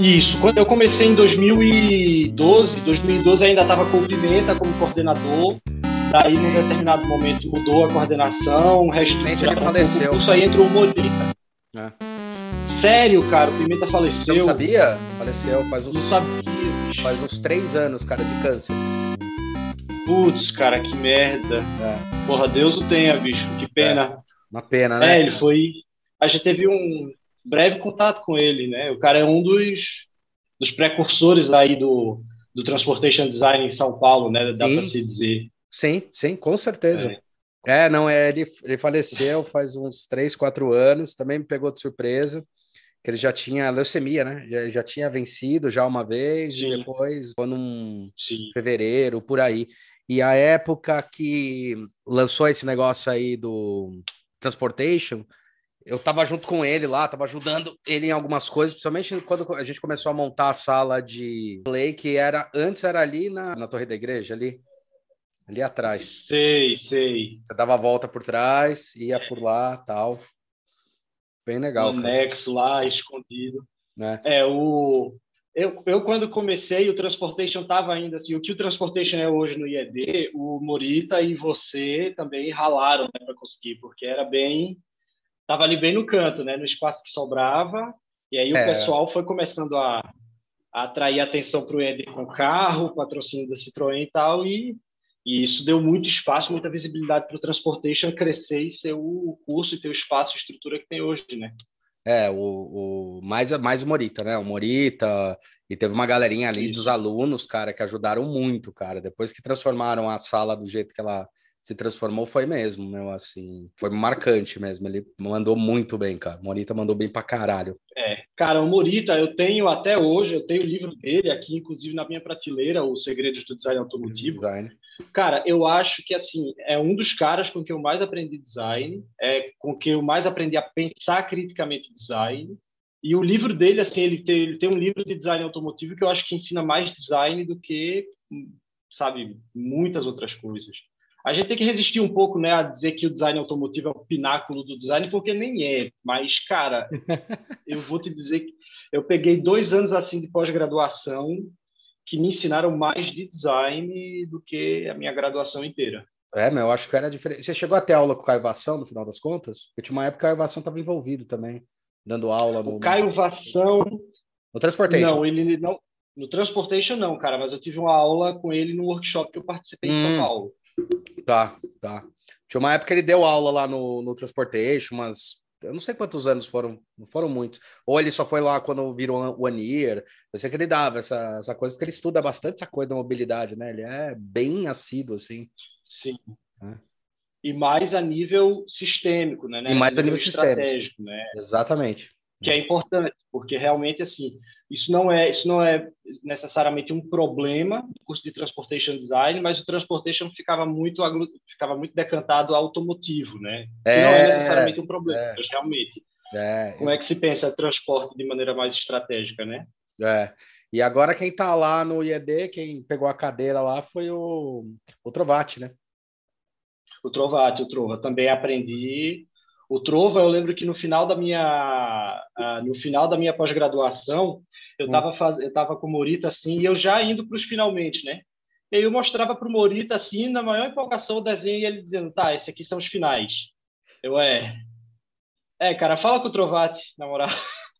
Isso, quando eu comecei em 2012, 2012 ainda estava com o Pimenta como coordenador, daí num determinado momento mudou a coordenação, o resto ele faleceu. Isso aí entrou o Molita. É. Sério, cara, o Pimenta faleceu. Você não sabia? Faleceu faz uns, não sabia, bicho. faz uns três anos, cara, de câncer. Putz, cara, que merda. É. Porra, Deus o tenha, bicho, que pena. É. Uma pena, né? É, ele foi. A gente teve um breve contato com ele, né? O cara é um dos, dos precursores aí do, do Transportation Design em São Paulo, né? Dá para se dizer. Sim, sim, com certeza. É, é não, é, ele, ele faleceu faz uns três, quatro anos, também me pegou de surpresa, que ele já tinha leucemia, né? Já, já tinha vencido já uma vez, sim. e depois, quando um sim. fevereiro, por aí. E a época que lançou esse negócio aí do Transportation, eu estava junto com ele lá, estava ajudando ele em algumas coisas, principalmente quando a gente começou a montar a sala de play, que era antes era ali na, na Torre da Igreja, ali, ali atrás. Sei, sei. Você dava a volta por trás, ia por lá, tal. Bem legal. No nexo lá, escondido. Né? É, o... Eu, eu, quando comecei, o Transportation estava ainda assim, o que o Transportation é hoje no IED, o Morita e você também ralaram né, para conseguir, porque era bem estava ali bem no canto, né, no espaço que sobrava, e aí é. o pessoal foi começando a, a atrair atenção para o ED com carro, patrocínio da Citroën e tal, e, e isso deu muito espaço, muita visibilidade para o Transportation crescer e ser o curso e ter o espaço e estrutura que tem hoje, né? É, o, o mais, mais o Morita, né? O Morita, e teve uma galerinha ali Isso. dos alunos, cara, que ajudaram muito, cara. Depois que transformaram a sala do jeito que ela se transformou foi mesmo, meu, assim, foi marcante mesmo. Ele mandou muito bem, cara. Morita mandou bem pra caralho. É, cara, o Morita, eu tenho até hoje, eu tenho o livro dele aqui, inclusive na minha prateleira, O Segredos do Design Automotivo. Design. Cara, eu acho que, assim, é um dos caras com que eu mais aprendi design, é com que eu mais aprendi a pensar criticamente design. E o livro dele, assim, ele tem, ele tem um livro de design automotivo que eu acho que ensina mais design do que, sabe, muitas outras coisas. A gente tem que resistir um pouco, né, a dizer que o design automotivo é o pináculo do design, porque nem é. Mas, cara, eu vou te dizer que eu peguei dois anos assim de pós-graduação que me ensinaram mais de design do que a minha graduação inteira. É, mas eu acho que era diferente. Você chegou até aula com o Caio Vação, no final das contas? Porque tinha uma época que o Caio Vação estava envolvido também, dando aula no. O Caio Vação. No Transportation. Não, ele não. No Transportation, não, cara, mas eu tive uma aula com ele no workshop que eu participei hum. em São hum. Paulo. Tá, tá. Tinha uma época que ele deu aula lá no, no Transportation, mas eu não sei quantos anos foram, não foram muitos. Ou ele só foi lá quando virou One Year. Eu sei que ele dava essa, essa coisa, porque ele estuda bastante essa coisa da mobilidade, né? Ele é bem assíduo, assim. Sim. É. E mais a nível sistêmico, né? E mais a nível, nível estratégico, né? Exatamente. Que é importante, porque realmente, assim, isso não é isso não é necessariamente um problema do curso de transportation design, mas o transportation ficava muito ficava muito decantado automotivo, né? É, que não é necessariamente um problema, é, mas realmente. É, como é que se pensa transporte de maneira mais estratégica, né? É. E agora quem está lá no IED, quem pegou a cadeira lá foi o, o Trovati, né? O Trovati, o Trova. Também aprendi o Trova, eu lembro que no final da minha, uh, no final da minha pós-graduação, eu estava hum. faz... eu tava com o Morita assim, e eu já indo para os finalmente, né? E aí eu mostrava para o Morita assim, na maior empolgação o desenho, e ele dizendo: "Tá, esses aqui são os finais". Eu é. É, cara, fala com o Trovati, na moral.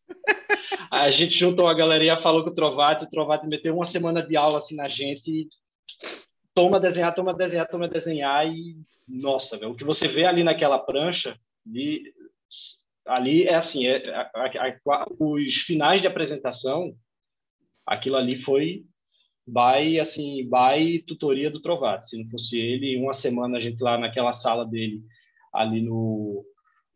a gente juntou a galerinha, falou com o Trovati, o Trovati meteu uma semana de aula assim na gente, toma desenhar, toma desenhar, toma desenhar e nossa, velho, o que você vê ali naquela prancha de ali é assim, é, a, a, os finais de apresentação, aquilo ali foi by assim, by tutoria do Trovato. Se não fosse ele, uma semana a gente lá naquela sala dele ali no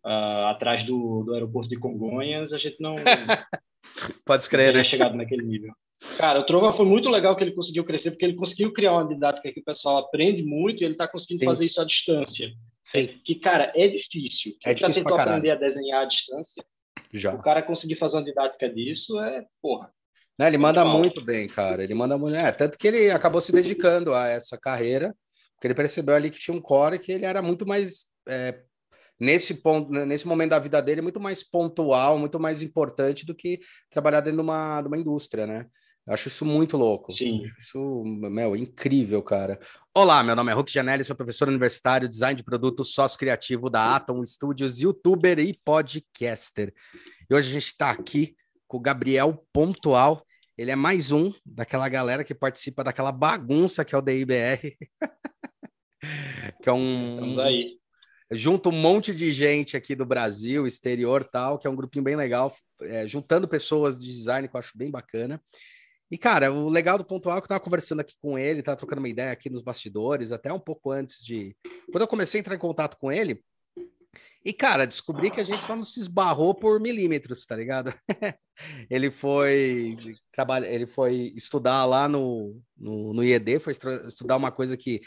uh, atrás do, do aeroporto de Congonhas, a gente não pode escrever, né? chegado naquele nível. Cara, o Trova foi muito legal que ele conseguiu crescer, porque ele conseguiu criar uma didática que o pessoal aprende muito e ele está conseguindo Sim. fazer isso à distância. Sim. Que, cara, é difícil. Quem é já tentou aprender a desenhar à distância, já. o cara conseguir fazer uma didática disso é, porra. Não, ele manda muito bem, cara. Ele manda muito. É, tanto que ele acabou se dedicando a essa carreira, porque ele percebeu ali que tinha um core que ele era muito mais é, nesse ponto, nesse momento da vida dele, muito mais pontual, muito mais importante do que trabalhar dentro de uma, de uma indústria, né? Eu acho isso muito louco. Sim. isso, meu, incrível, cara. Olá, meu nome é Hulk Janelli, sou professor universitário, design de produto, sócio criativo da Atom Studios, youtuber e podcaster. E hoje a gente está aqui com o Gabriel Pontual. Ele é mais um daquela galera que participa daquela bagunça que é o DIBR. que é um. Estamos aí. Junto um monte de gente aqui do Brasil, exterior tal, que é um grupinho bem legal, é, juntando pessoas de design que eu acho bem bacana. E, cara, o legal do Pontual é que eu tava conversando aqui com ele, tava trocando uma ideia aqui nos bastidores, até um pouco antes de. Quando eu comecei a entrar em contato com ele, e, cara, descobri que a gente só não se esbarrou por milímetros, tá ligado? ele foi trabalha, ele foi estudar lá no, no, no IED, foi estudar uma coisa que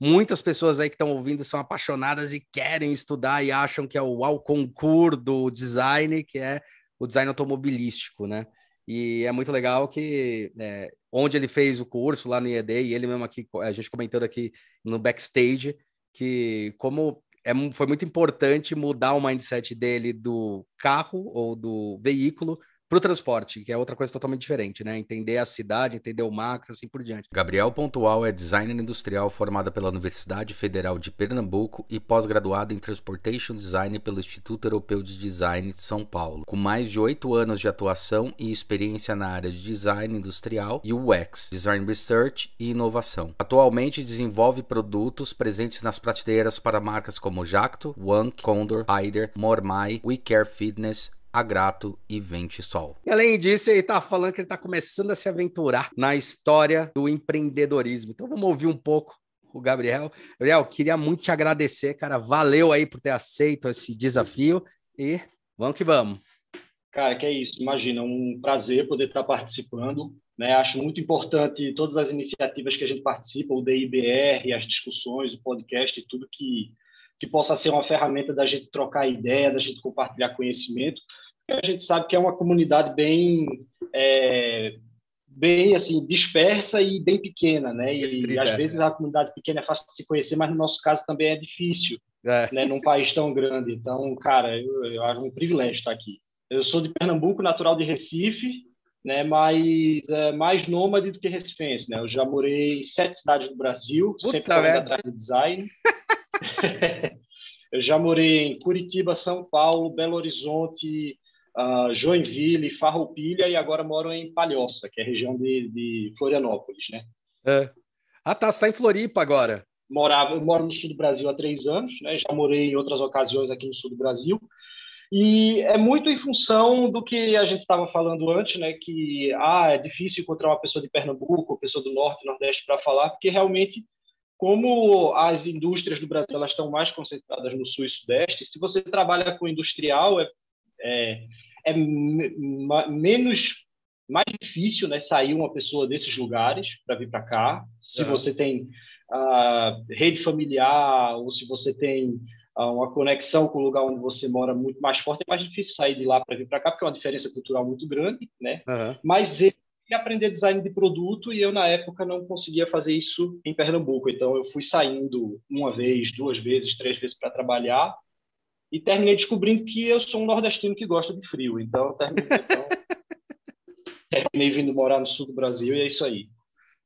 muitas pessoas aí que estão ouvindo são apaixonadas e querem estudar e acham que é o ao concurso do design, que é o design automobilístico, né? E é muito legal que é, onde ele fez o curso lá no IED, e ele mesmo aqui, a gente comentando aqui no backstage, que como é, foi muito importante mudar o mindset dele do carro ou do veículo para o transporte, que é outra coisa totalmente diferente, né? Entender a cidade, entender o macro, assim por diante. Gabriel Pontual é designer industrial formado pela Universidade Federal de Pernambuco e pós-graduado em Transportation Design pelo Instituto Europeu de Design de São Paulo, com mais de oito anos de atuação e experiência na área de design industrial e UX, Design Research e inovação. Atualmente desenvolve produtos presentes nas prateleiras para marcas como Jacto, Wank, Condor, Hyder, Mormai, We Care Fitness, Agrato e Vente Sol. E além disso, ele tá falando que ele tá começando a se aventurar na história do empreendedorismo. Então vamos ouvir um pouco o Gabriel. Gabriel, queria muito te agradecer, cara. Valeu aí por ter aceito esse desafio e vamos que vamos. Cara, que é isso. Imagina, um prazer poder estar participando. Né? Acho muito importante todas as iniciativas que a gente participa, o DIBR, as discussões, o podcast, tudo que que possa ser uma ferramenta da gente trocar ideia, da gente compartilhar conhecimento. A gente sabe que é uma comunidade bem, é, bem assim dispersa e bem pequena, né? E, às vezes a comunidade pequena é fácil de se conhecer, mas no nosso caso também é difícil, é. né? Num país tão grande. Então, cara, eu, eu acho um privilégio estar aqui. Eu sou de Pernambuco, natural de Recife, né, mas é, mais nômade do que recifense, né? Eu já morei em sete cidades do Brasil, Puta sempre atrás do design. eu já morei em Curitiba, São Paulo, Belo Horizonte, uh, Joinville, Farroupilha e agora moro em Palhoça, que é a região de, de Florianópolis, né? É. Ah, tá. Você está em Floripa agora. Morava, eu moro no sul do Brasil há três anos, né? Já morei em outras ocasiões aqui no sul do Brasil. E é muito em função do que a gente estava falando antes, né? Que ah, é difícil encontrar uma pessoa de Pernambuco, pessoa do Norte, Nordeste para falar, porque realmente como as indústrias do Brasil elas estão mais concentradas no sul e sudeste, se você trabalha com industrial, é, é, é menos mais difícil né, sair uma pessoa desses lugares para vir para cá. Se você tem uh, rede familiar ou se você tem uh, uma conexão com o lugar onde você mora muito mais forte, é mais difícil sair de lá para vir para cá, porque é uma diferença cultural muito grande. Né? Uhum. Mas e aprender design de produto e eu na época não conseguia fazer isso em Pernambuco. Então eu fui saindo uma vez, duas vezes, três vezes para trabalhar e terminei descobrindo que eu sou um nordestino que gosta de frio. Então terminei, então, terminei vindo morar no sul do Brasil e é isso aí.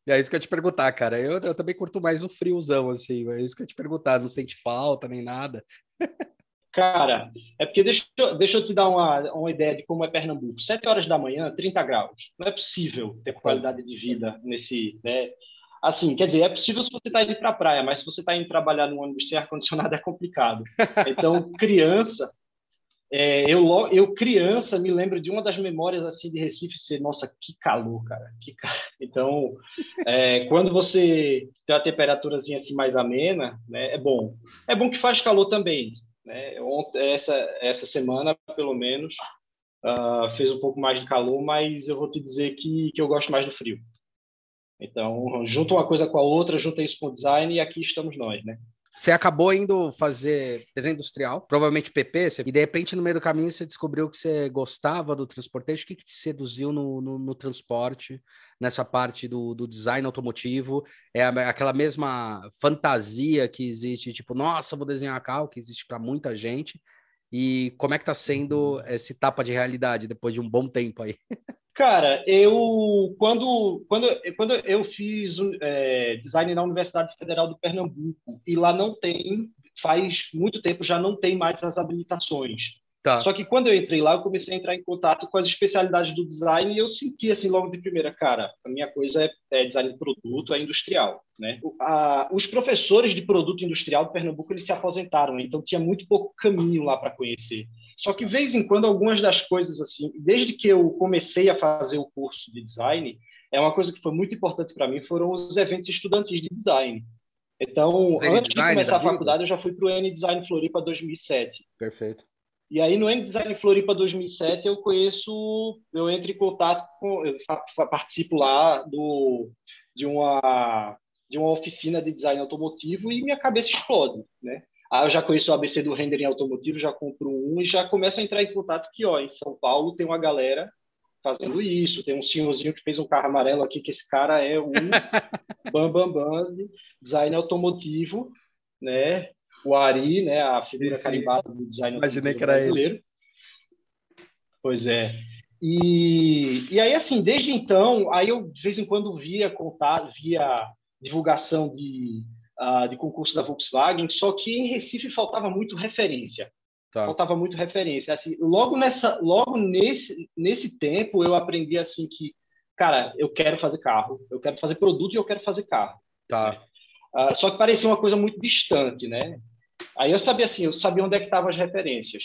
É isso que eu ia te perguntar, cara. Eu, eu também curto mais o friozão, assim. É isso que eu ia te perguntar. Não sente falta nem nada. Cara, é porque deixa, deixa eu te dar uma, uma ideia de como é Pernambuco. Sete horas da manhã, 30 graus. Não é possível ter qualidade de vida nesse. Né? Assim, quer dizer, é possível se você está indo para a praia, mas se você está indo trabalhar num ônibus sem ar-condicionado é complicado. Então, criança. É, eu, eu, criança, me lembro de uma das memórias assim de Recife ser, nossa, que calor, cara. Que calor. Então, é, quando você tem a temperaturazinha assim mais amena, né, é bom. É bom que faz calor também né? Essa, essa semana, pelo menos, uh, fez um pouco mais de calor, mas eu vou te dizer que, que eu gosto mais do frio. Então, junta uma coisa com a outra, junta isso com o design e aqui estamos nós, né? você acabou indo fazer desenho industrial, provavelmente PP, e de repente no meio do caminho você descobriu que você gostava do transporte. O que, que te seduziu no, no, no transporte, nessa parte do, do, design automotivo? É aquela mesma fantasia que existe, tipo, nossa, vou desenhar carro, que existe para muita gente. E como é que tá sendo esse tapa de realidade depois de um bom tempo aí? Cara, eu quando, quando, quando eu fiz é, design na Universidade Federal do Pernambuco e lá não tem, faz muito tempo já não tem mais as habilitações. Tá. Só que quando eu entrei lá, eu comecei a entrar em contato com as especialidades do design e eu senti assim logo de primeira cara, a minha coisa é, é design de produto, é industrial, né? A, os professores de produto industrial do Pernambuco eles se aposentaram, então tinha muito pouco caminho lá para conhecer. Só que, de vez em quando, algumas das coisas, assim, desde que eu comecei a fazer o curso de design, é uma coisa que foi muito importante para mim, foram os eventos estudantis de design. Então, antes de começar a faculdade, eu já fui para o N-Design Floripa 2007. Perfeito. E aí, no N-Design Floripa 2007, eu conheço, eu entro em contato com, eu participo lá do, de, uma, de uma oficina de design automotivo e minha cabeça explode, né? Ah, eu já conheço o ABC do rendering automotivo, já compro um e já começo a entrar em contato que, ó, em São Paulo tem uma galera fazendo isso, tem um senhorzinho que fez um carro amarelo aqui, que esse cara é o bam, bam, bam, design automotivo, né? O Ari, né, a figura Esse, carimbada do design Imaginei que era brasileiro. Ele. Pois é. E, e aí, assim, desde então, aí eu de vez em quando via contato, via divulgação de uh, de concurso da Volkswagen, só que em Recife faltava muito referência. Tá. Faltava muito referência. Assim, logo nessa, logo nesse, nesse tempo eu aprendi assim que, cara, eu quero fazer carro, eu quero fazer produto e eu quero fazer carro. Tá. Uh, só que parecia uma coisa muito distante, né? Aí eu sabia assim, eu sabia onde é que estavam as referências.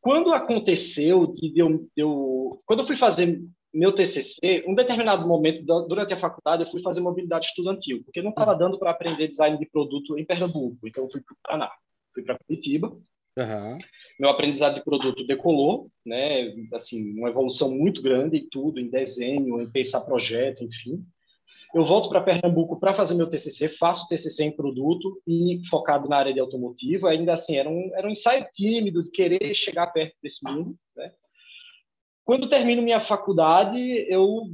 Quando aconteceu de eu, eu, quando eu fui fazer meu TCC, um determinado momento durante a faculdade, eu fui fazer mobilidade estudantil, porque não estava dando para aprender design de produto em Pernambuco. Então, eu fui para o Paraná, fui para Curitiba. Uhum. Meu aprendizado de produto decolou, né? Assim, uma evolução muito grande em tudo, em desenho, em pensar projeto, enfim. Eu volto para Pernambuco para fazer meu TCC, faço TCC em produto e focado na área de automotivo. Ainda assim, era um, era um ensaio tímido de querer chegar perto desse mundo, né? Quando termino minha faculdade, eu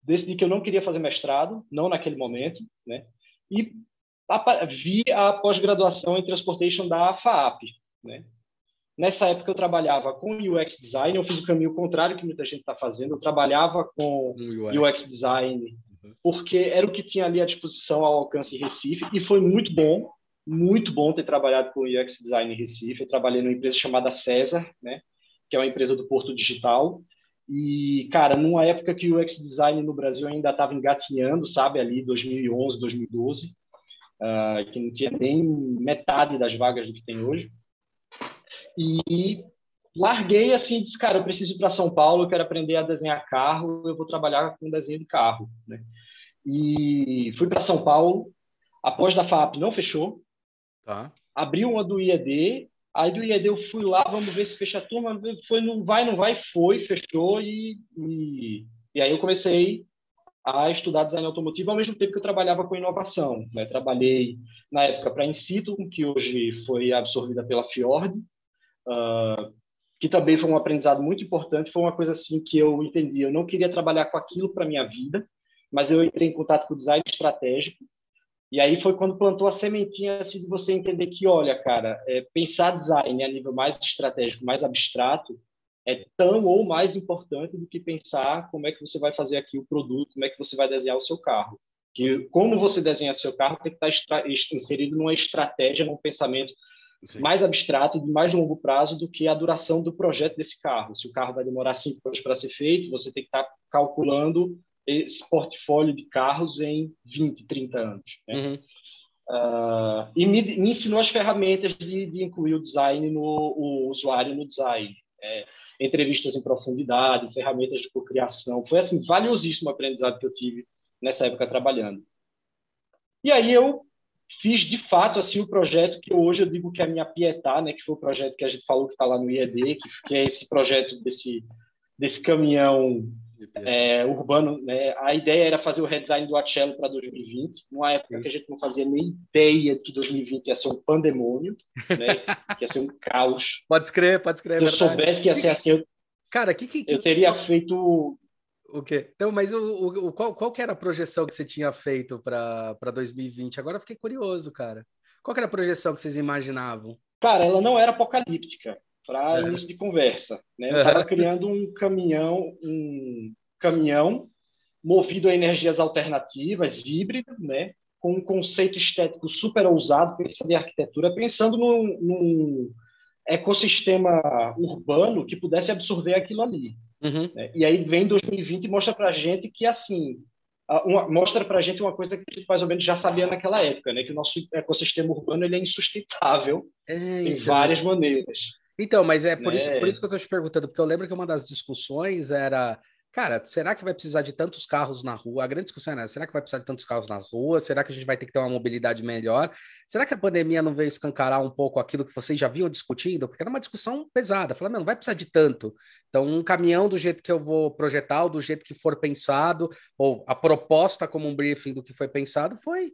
decidi que eu não queria fazer mestrado, não naquele momento, né? E vi a pós-graduação em Transportation da FAAP, né? Nessa época eu trabalhava com UX design, eu fiz o caminho contrário que muita gente está fazendo, eu trabalhava com UX design, uhum. Porque era o que tinha ali à disposição ao alcance em Recife, e foi muito bom, muito bom ter trabalhado com UX design em Recife. Eu trabalhei numa empresa chamada César, né? que é uma empresa do Porto Digital. E, cara, numa época que o UX Design no Brasil ainda estava engatinhando, sabe, ali 2011, 2012, uh, que não tinha nem metade das vagas do que tem hoje. E larguei assim, disse, cara, eu preciso ir para São Paulo, eu quero aprender a desenhar carro, eu vou trabalhar com desenho de carro, né? E fui para São Paulo, após da FAP não fechou, tá. abri uma do IED Aí do IED eu fui lá, vamos ver se fecha a turma. Foi, não vai, não vai, foi, fechou. E, e, e aí eu comecei a estudar design automotivo ao mesmo tempo que eu trabalhava com inovação. Né? Trabalhei na época para a Incito, que hoje foi absorvida pela Fiord, uh, que também foi um aprendizado muito importante. Foi uma coisa assim que eu entendi. Eu não queria trabalhar com aquilo para minha vida, mas eu entrei em contato com o design estratégico e aí foi quando plantou a sementinha assim, de você entender que, olha, cara, é, pensar design a nível mais estratégico, mais abstrato, é tão ou mais importante do que pensar como é que você vai fazer aqui o produto, como é que você vai desenhar o seu carro. Que como você desenha seu carro tem que estar inserido numa estratégia, num pensamento Sim. mais abstrato e de mais longo prazo do que a duração do projeto desse carro. Se o carro vai demorar cinco anos para ser feito, você tem que estar calculando esse portfólio de carros em 20, 30 anos. Né? Uhum. Uh, e me, me, ensinou as ferramentas de, de, incluir o design no o usuário no design. É, entrevistas em profundidade, ferramentas de cocriação. Foi assim valiosíssimo o aprendizado que eu tive nessa época trabalhando. E aí eu fiz de fato assim o projeto que hoje eu digo que é a minha Pietá, né, que foi o projeto que a gente falou que está lá no IED, que, que é esse projeto desse desse caminhão é, urbano. Né? A ideia era fazer o redesign do Acelo para 2020, numa época Sim. que a gente não fazia nem ideia de que 2020 ia ser um pandemônio, né? que ia ser um caos. Pode escrever, pode escrever. Se eu soubesse que ia ser assim, eu, Cara, que, que eu teria feito o quê? Então, mas o, o, qual, qual que era a projeção que você tinha feito para 2020? Agora eu fiquei curioso, cara. Qual que era a projeção que vocês imaginavam? Cara, ela não era apocalíptica para é. início de conversa. Né? Eu estava criando um caminhão, um caminhão movido a energias alternativas, híbrido, né? com um conceito estético super ousado, pensando em arquitetura, pensando num, num ecossistema urbano que pudesse absorver aquilo ali. Uhum. Né? E aí vem 2020 e mostra para a gente que, assim, uma, mostra para a gente uma coisa que a gente mais ou menos já sabia naquela época, né? que o nosso ecossistema urbano ele é insustentável é, então. em várias maneiras. Então, mas é por, né? isso, por isso que eu estou te perguntando, porque eu lembro que uma das discussões era Cara, será que vai precisar de tantos carros na rua? A grande discussão é, será que vai precisar de tantos carros na rua? Será que a gente vai ter que ter uma mobilidade melhor? Será que a pandemia não veio escancarar um pouco aquilo que vocês já vinham discutindo? Porque era uma discussão pesada. Falando, não vai precisar de tanto. Então, um caminhão do jeito que eu vou projetar, ou do jeito que for pensado, ou a proposta como um briefing do que foi pensado, foi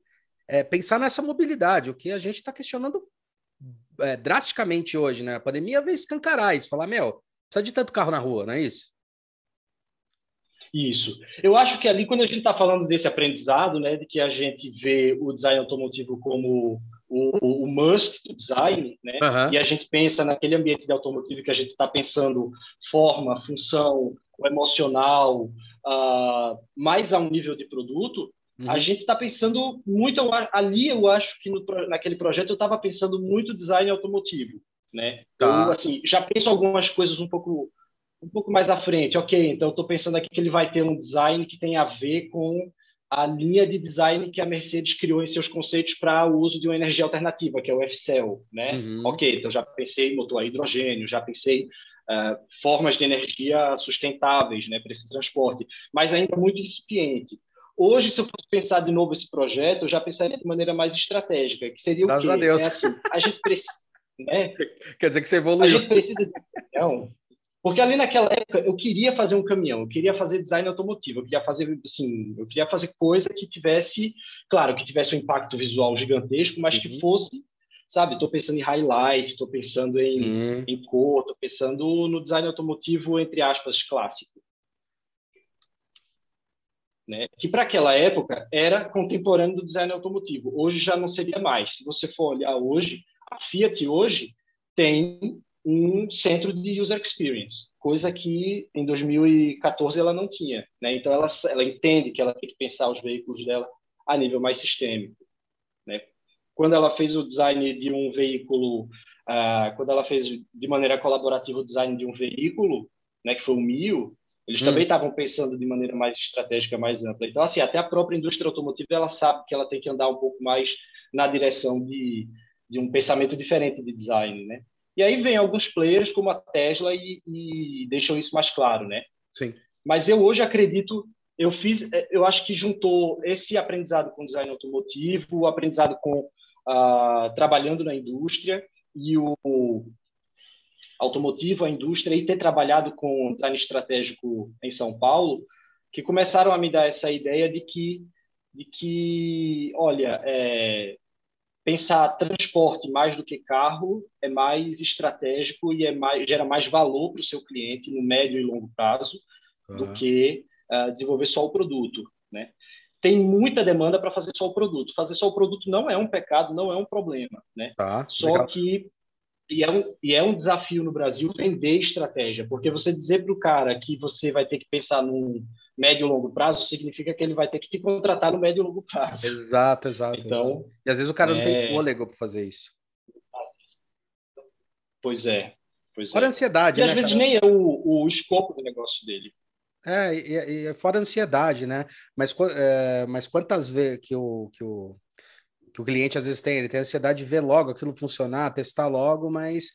é, pensar nessa mobilidade, o que a gente está questionando é, drasticamente hoje, né? A pandemia veio escancarar isso, falar, meu, precisa de tanto carro na rua, não é isso? Isso. Eu acho que ali, quando a gente está falando desse aprendizado, né, de que a gente vê o design automotivo como o, o must do design, né, uhum. e a gente pensa naquele ambiente de automotivo que a gente está pensando forma, função, o emocional, uh, mais a um nível de produto, uhum. a gente está pensando muito ali. Eu acho que no, naquele projeto eu estava pensando muito design automotivo, né? Tá. Eu assim já penso algumas coisas um pouco um pouco mais à frente, ok, então estou pensando aqui que ele vai ter um design que tem a ver com a linha de design que a Mercedes criou em seus conceitos para o uso de uma energia alternativa, que é o F-Cell, né? Uhum. Ok, então já pensei em motor a hidrogênio, já pensei uh, formas de energia sustentáveis, né, para esse transporte, mas ainda muito incipiente. Hoje, se eu fosse pensar de novo esse projeto, eu já pensaria de maneira mais estratégica, que seria Graças o quê? a Deus. É assim, a gente precisa... Né? Quer dizer que você evoluiu. A gente precisa de um porque ali naquela época eu queria fazer um caminhão, eu queria fazer design automotivo, eu queria fazer assim, eu queria fazer coisa que tivesse, claro, que tivesse um impacto visual gigantesco, mas uhum. que fosse, sabe, estou pensando em highlight, estou pensando em, em cor, estou pensando no design automotivo entre aspas clássico. Né? Que para aquela época era contemporâneo do design automotivo. Hoje já não seria mais. Se você for olhar hoje, a Fiat hoje tem um centro de user experience, coisa que em 2014 ela não tinha. Né? Então, ela, ela entende que ela tem que pensar os veículos dela a nível mais sistêmico. Né? Quando ela fez o design de um veículo, uh, quando ela fez de maneira colaborativa o design de um veículo, né, que foi o Mio, eles hum. também estavam pensando de maneira mais estratégica, mais ampla. Então, assim, até a própria indústria automotiva ela sabe que ela tem que andar um pouco mais na direção de, de um pensamento diferente de design, né? E aí vem alguns players como a Tesla e, e deixam isso mais claro, né? Sim. Mas eu hoje acredito, eu fiz, eu acho que juntou esse aprendizado com design automotivo, o aprendizado com uh, trabalhando na indústria e o automotivo, a indústria e ter trabalhado com design estratégico em São Paulo, que começaram a me dar essa ideia de que de que, olha, é, pensar transporte mais do que carro é mais estratégico e é mais, gera mais valor para o seu cliente no médio e longo prazo uhum. do que uh, desenvolver só o produto, né? Tem muita demanda para fazer só o produto. Fazer só o produto não é um pecado, não é um problema, né? Tá, só legal. que e é, um, e é um desafio no Brasil vender estratégia, porque você dizer para o cara que você vai ter que pensar num médio e longo prazo, significa que ele vai ter que te contratar no médio e longo prazo. Exato, exato. Então, exato. E às vezes o cara é... não tem é fôlego para fazer isso. Pois é. Pois fora é. ansiedade, e né, às vezes cara? nem é o, o escopo do negócio dele. É, e, e fora ansiedade, né? Mas, é, mas quantas vezes que o, que, o, que o cliente às vezes tem? Ele tem ansiedade de ver logo aquilo funcionar, testar logo, mas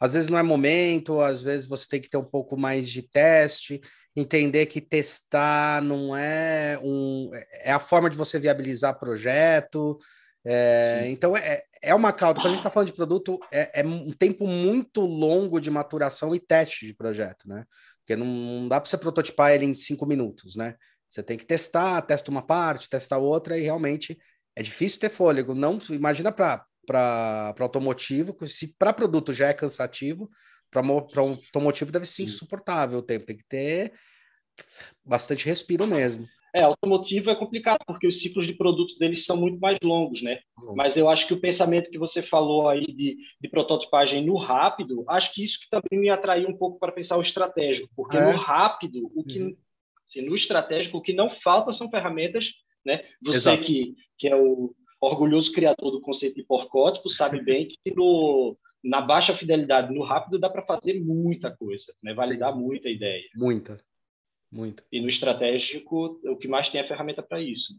às vezes não é momento, às vezes você tem que ter um pouco mais de teste entender que testar não é um é a forma de você viabilizar projeto. É, então é, é uma cauda. Quando a gente está falando de produto, é, é, um tempo muito longo de maturação e teste de projeto, né? Porque não, não dá para você prototipar ele em cinco minutos, né? Você tem que testar, testa uma parte, testa outra, e realmente é difícil ter fôlego. Não imagina para automotivo, se para produto já é cansativo, para um automotivo deve ser insuportável o tempo. Tem que ter bastante respiro mesmo. É, automotivo é complicado, porque os ciclos de produto deles são muito mais longos, né? Uhum. Mas eu acho que o pensamento que você falou aí de, de prototipagem no rápido, acho que isso que também me atraiu um pouco para pensar o estratégico, porque é. no rápido, o que uhum. assim, no estratégico, o que não falta são ferramentas, né? Você Exato. que, que é o orgulhoso criador do conceito de porcótipo sabe bem que no, na baixa fidelidade, no rápido, dá para fazer muita coisa, né? Validar muita ideia. Muita. Muito. E no estratégico, o que mais tem é ferramenta para isso.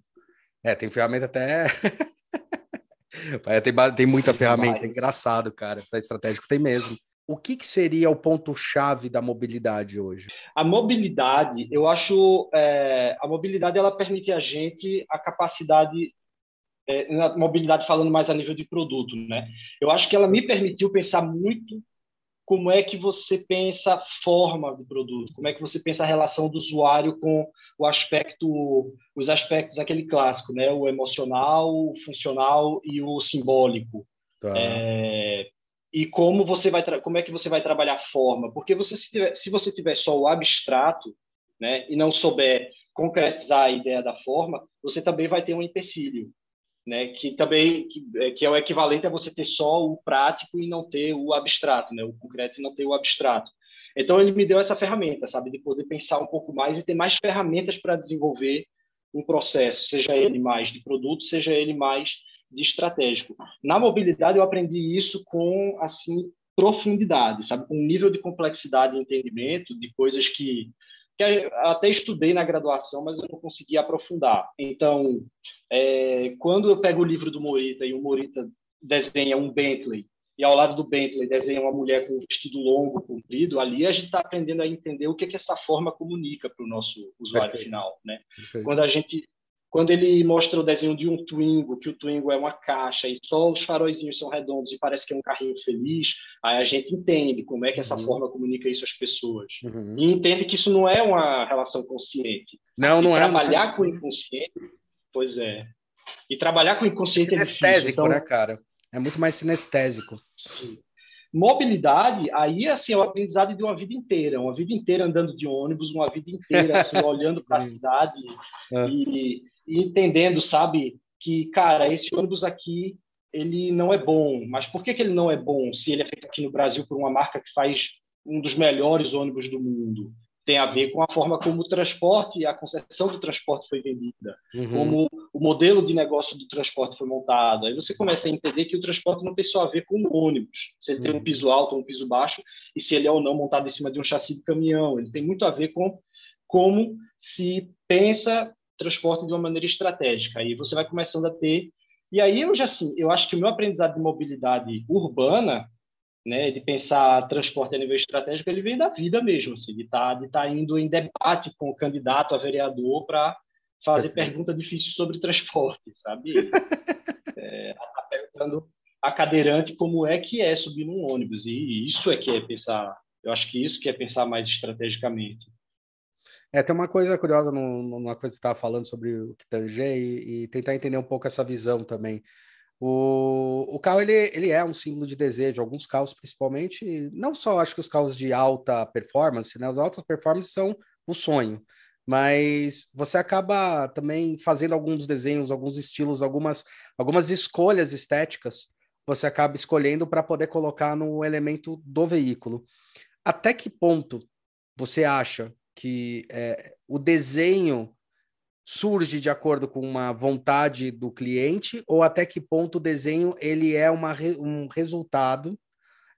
É, tem ferramenta até. tem, tem muita ferramenta, é engraçado, cara. Para estratégico tem mesmo. O que, que seria o ponto-chave da mobilidade hoje? A mobilidade, eu acho, é, a mobilidade ela permite a gente a capacidade, é, na mobilidade falando mais a nível de produto, né? Eu acho que ela me permitiu pensar muito como é que você pensa a forma do produto, como é que você pensa a relação do usuário com o aspecto, os aspectos aquele clássico, né, o emocional, o funcional e o simbólico. Tá. É, e como você vai, como é que você vai trabalhar a forma? Porque você se, tiver, se você tiver só o abstrato, né, e não souber concretizar a ideia da forma, você também vai ter um empecilho né, que também que, é, que, é o equivalente a você ter só o prático e não ter o abstrato, né, o concreto e não ter o abstrato. Então ele me deu essa ferramenta, sabe, de poder pensar um pouco mais e ter mais ferramentas para desenvolver um processo, seja ele mais de produto, seja ele mais de estratégico. Na mobilidade eu aprendi isso com assim profundidade, sabe, com um nível de complexidade e entendimento de coisas que que até estudei na graduação, mas eu não consegui aprofundar. Então, é, quando eu pego o livro do Morita e o Morita desenha um Bentley e ao lado do Bentley desenha uma mulher com um vestido longo, comprido, ali a gente está aprendendo a entender o que, que essa forma comunica para o nosso usuário Perfeito. final, né? Perfeito. Quando a gente quando ele mostra o desenho de um Twingo, que o Twingo é uma caixa e só os faróizinhos são redondos e parece que é um carrinho feliz, aí a gente entende como é que essa uhum. forma comunica isso às pessoas. Uhum. E entende que isso não é uma relação consciente. Não, não e é. Trabalhar com o inconsciente, pois é. E trabalhar com o inconsciente é Sinestésico, então... né, cara? É muito mais sinestésico. Sim. Mobilidade, aí assim, é o aprendizado de uma vida inteira, uma vida inteira andando de ônibus, uma vida inteira assim, olhando para a cidade é. e, e entendendo, sabe, que, cara, esse ônibus aqui, ele não é bom. Mas por que, que ele não é bom se ele é feito aqui no Brasil por uma marca que faz um dos melhores ônibus do mundo? Tem a ver com a forma como o transporte e a concessão do transporte foi vendida, uhum. como o modelo de negócio do transporte foi montado. Aí você começa a entender que o transporte não tem só a ver com o ônibus, se ele uhum. tem um uhum. piso alto ou um piso baixo, e se ele é ou não montado em cima de um chassi de caminhão. Ele tem muito a ver com como se pensa transporte de uma maneira estratégica. Aí você vai começando a ter. E aí eu já assim, eu acho que o meu aprendizado de mobilidade urbana, né, de pensar transporte a nível estratégico, ele vem da vida mesmo, assim, de estar tá, de tá indo em debate com o candidato a vereador para fazer pergunta difícil sobre transporte, sabe? é, tá perguntando a cadeirante como é que é subir num ônibus e isso é que é pensar. Eu acho que isso que é pensar mais estrategicamente. É, tem uma coisa curiosa numa coisa que você estava falando sobre o Kitangé e, e, tentar entender um pouco essa visão também. O, o carro, ele, ele é um símbolo de desejo, alguns carros principalmente, não só acho que os carros de alta performance, né? Os altas performance são o sonho, mas você acaba também fazendo alguns desenhos, alguns estilos, algumas, algumas escolhas estéticas, você acaba escolhendo para poder colocar no elemento do veículo. Até que ponto você acha que é, o desenho surge de acordo com uma vontade do cliente ou até que ponto o desenho ele é uma, um resultado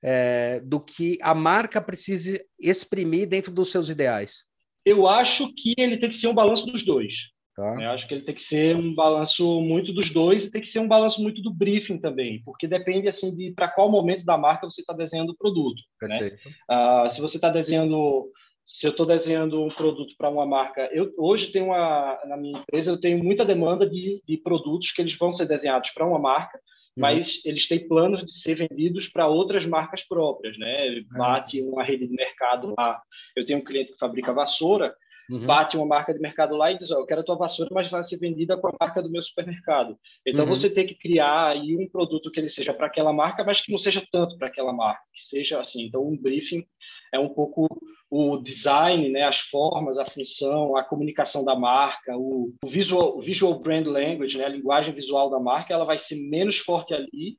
é, do que a marca precisa exprimir dentro dos seus ideais? Eu acho que ele tem que ser um balanço dos dois. Tá. Eu acho que ele tem que ser um balanço muito dos dois e tem que ser um balanço muito do briefing também, porque depende assim de para qual momento da marca você está desenhando o produto. Né? Uh, se você está desenhando se eu estou desenhando um produto para uma marca, eu hoje tenho uma na minha empresa eu tenho muita demanda de, de produtos que eles vão ser desenhados para uma marca mas eles têm planos de ser vendidos para outras marcas próprias, né? Bate uma rede de mercado lá. Eu tenho um cliente que fabrica vassoura, Uhum. bate uma marca de mercado lá e diz: oh, Eu quero a tua vassoura, mas vai ser vendida com a marca do meu supermercado. Então uhum. você tem que criar aí um produto que ele seja para aquela marca, mas que não seja tanto para aquela marca, que seja assim. Então, um briefing é um pouco o design, né, as formas, a função, a comunicação da marca, o, o visual, o visual brand language, né, a linguagem visual da marca, ela vai ser menos forte ali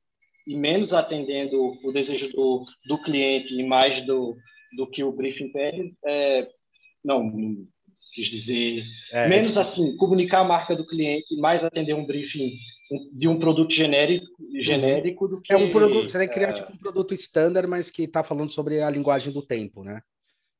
e menos atendendo o desejo do, do cliente e mais do, do que o briefing pede. É, não, quis dizer. É, Menos assim, comunicar a marca do cliente, mais atender um briefing de um produto genérico, genérico do que. É um produto, você tem que criar é... tipo, um produto standard, mas que está falando sobre a linguagem do tempo, né?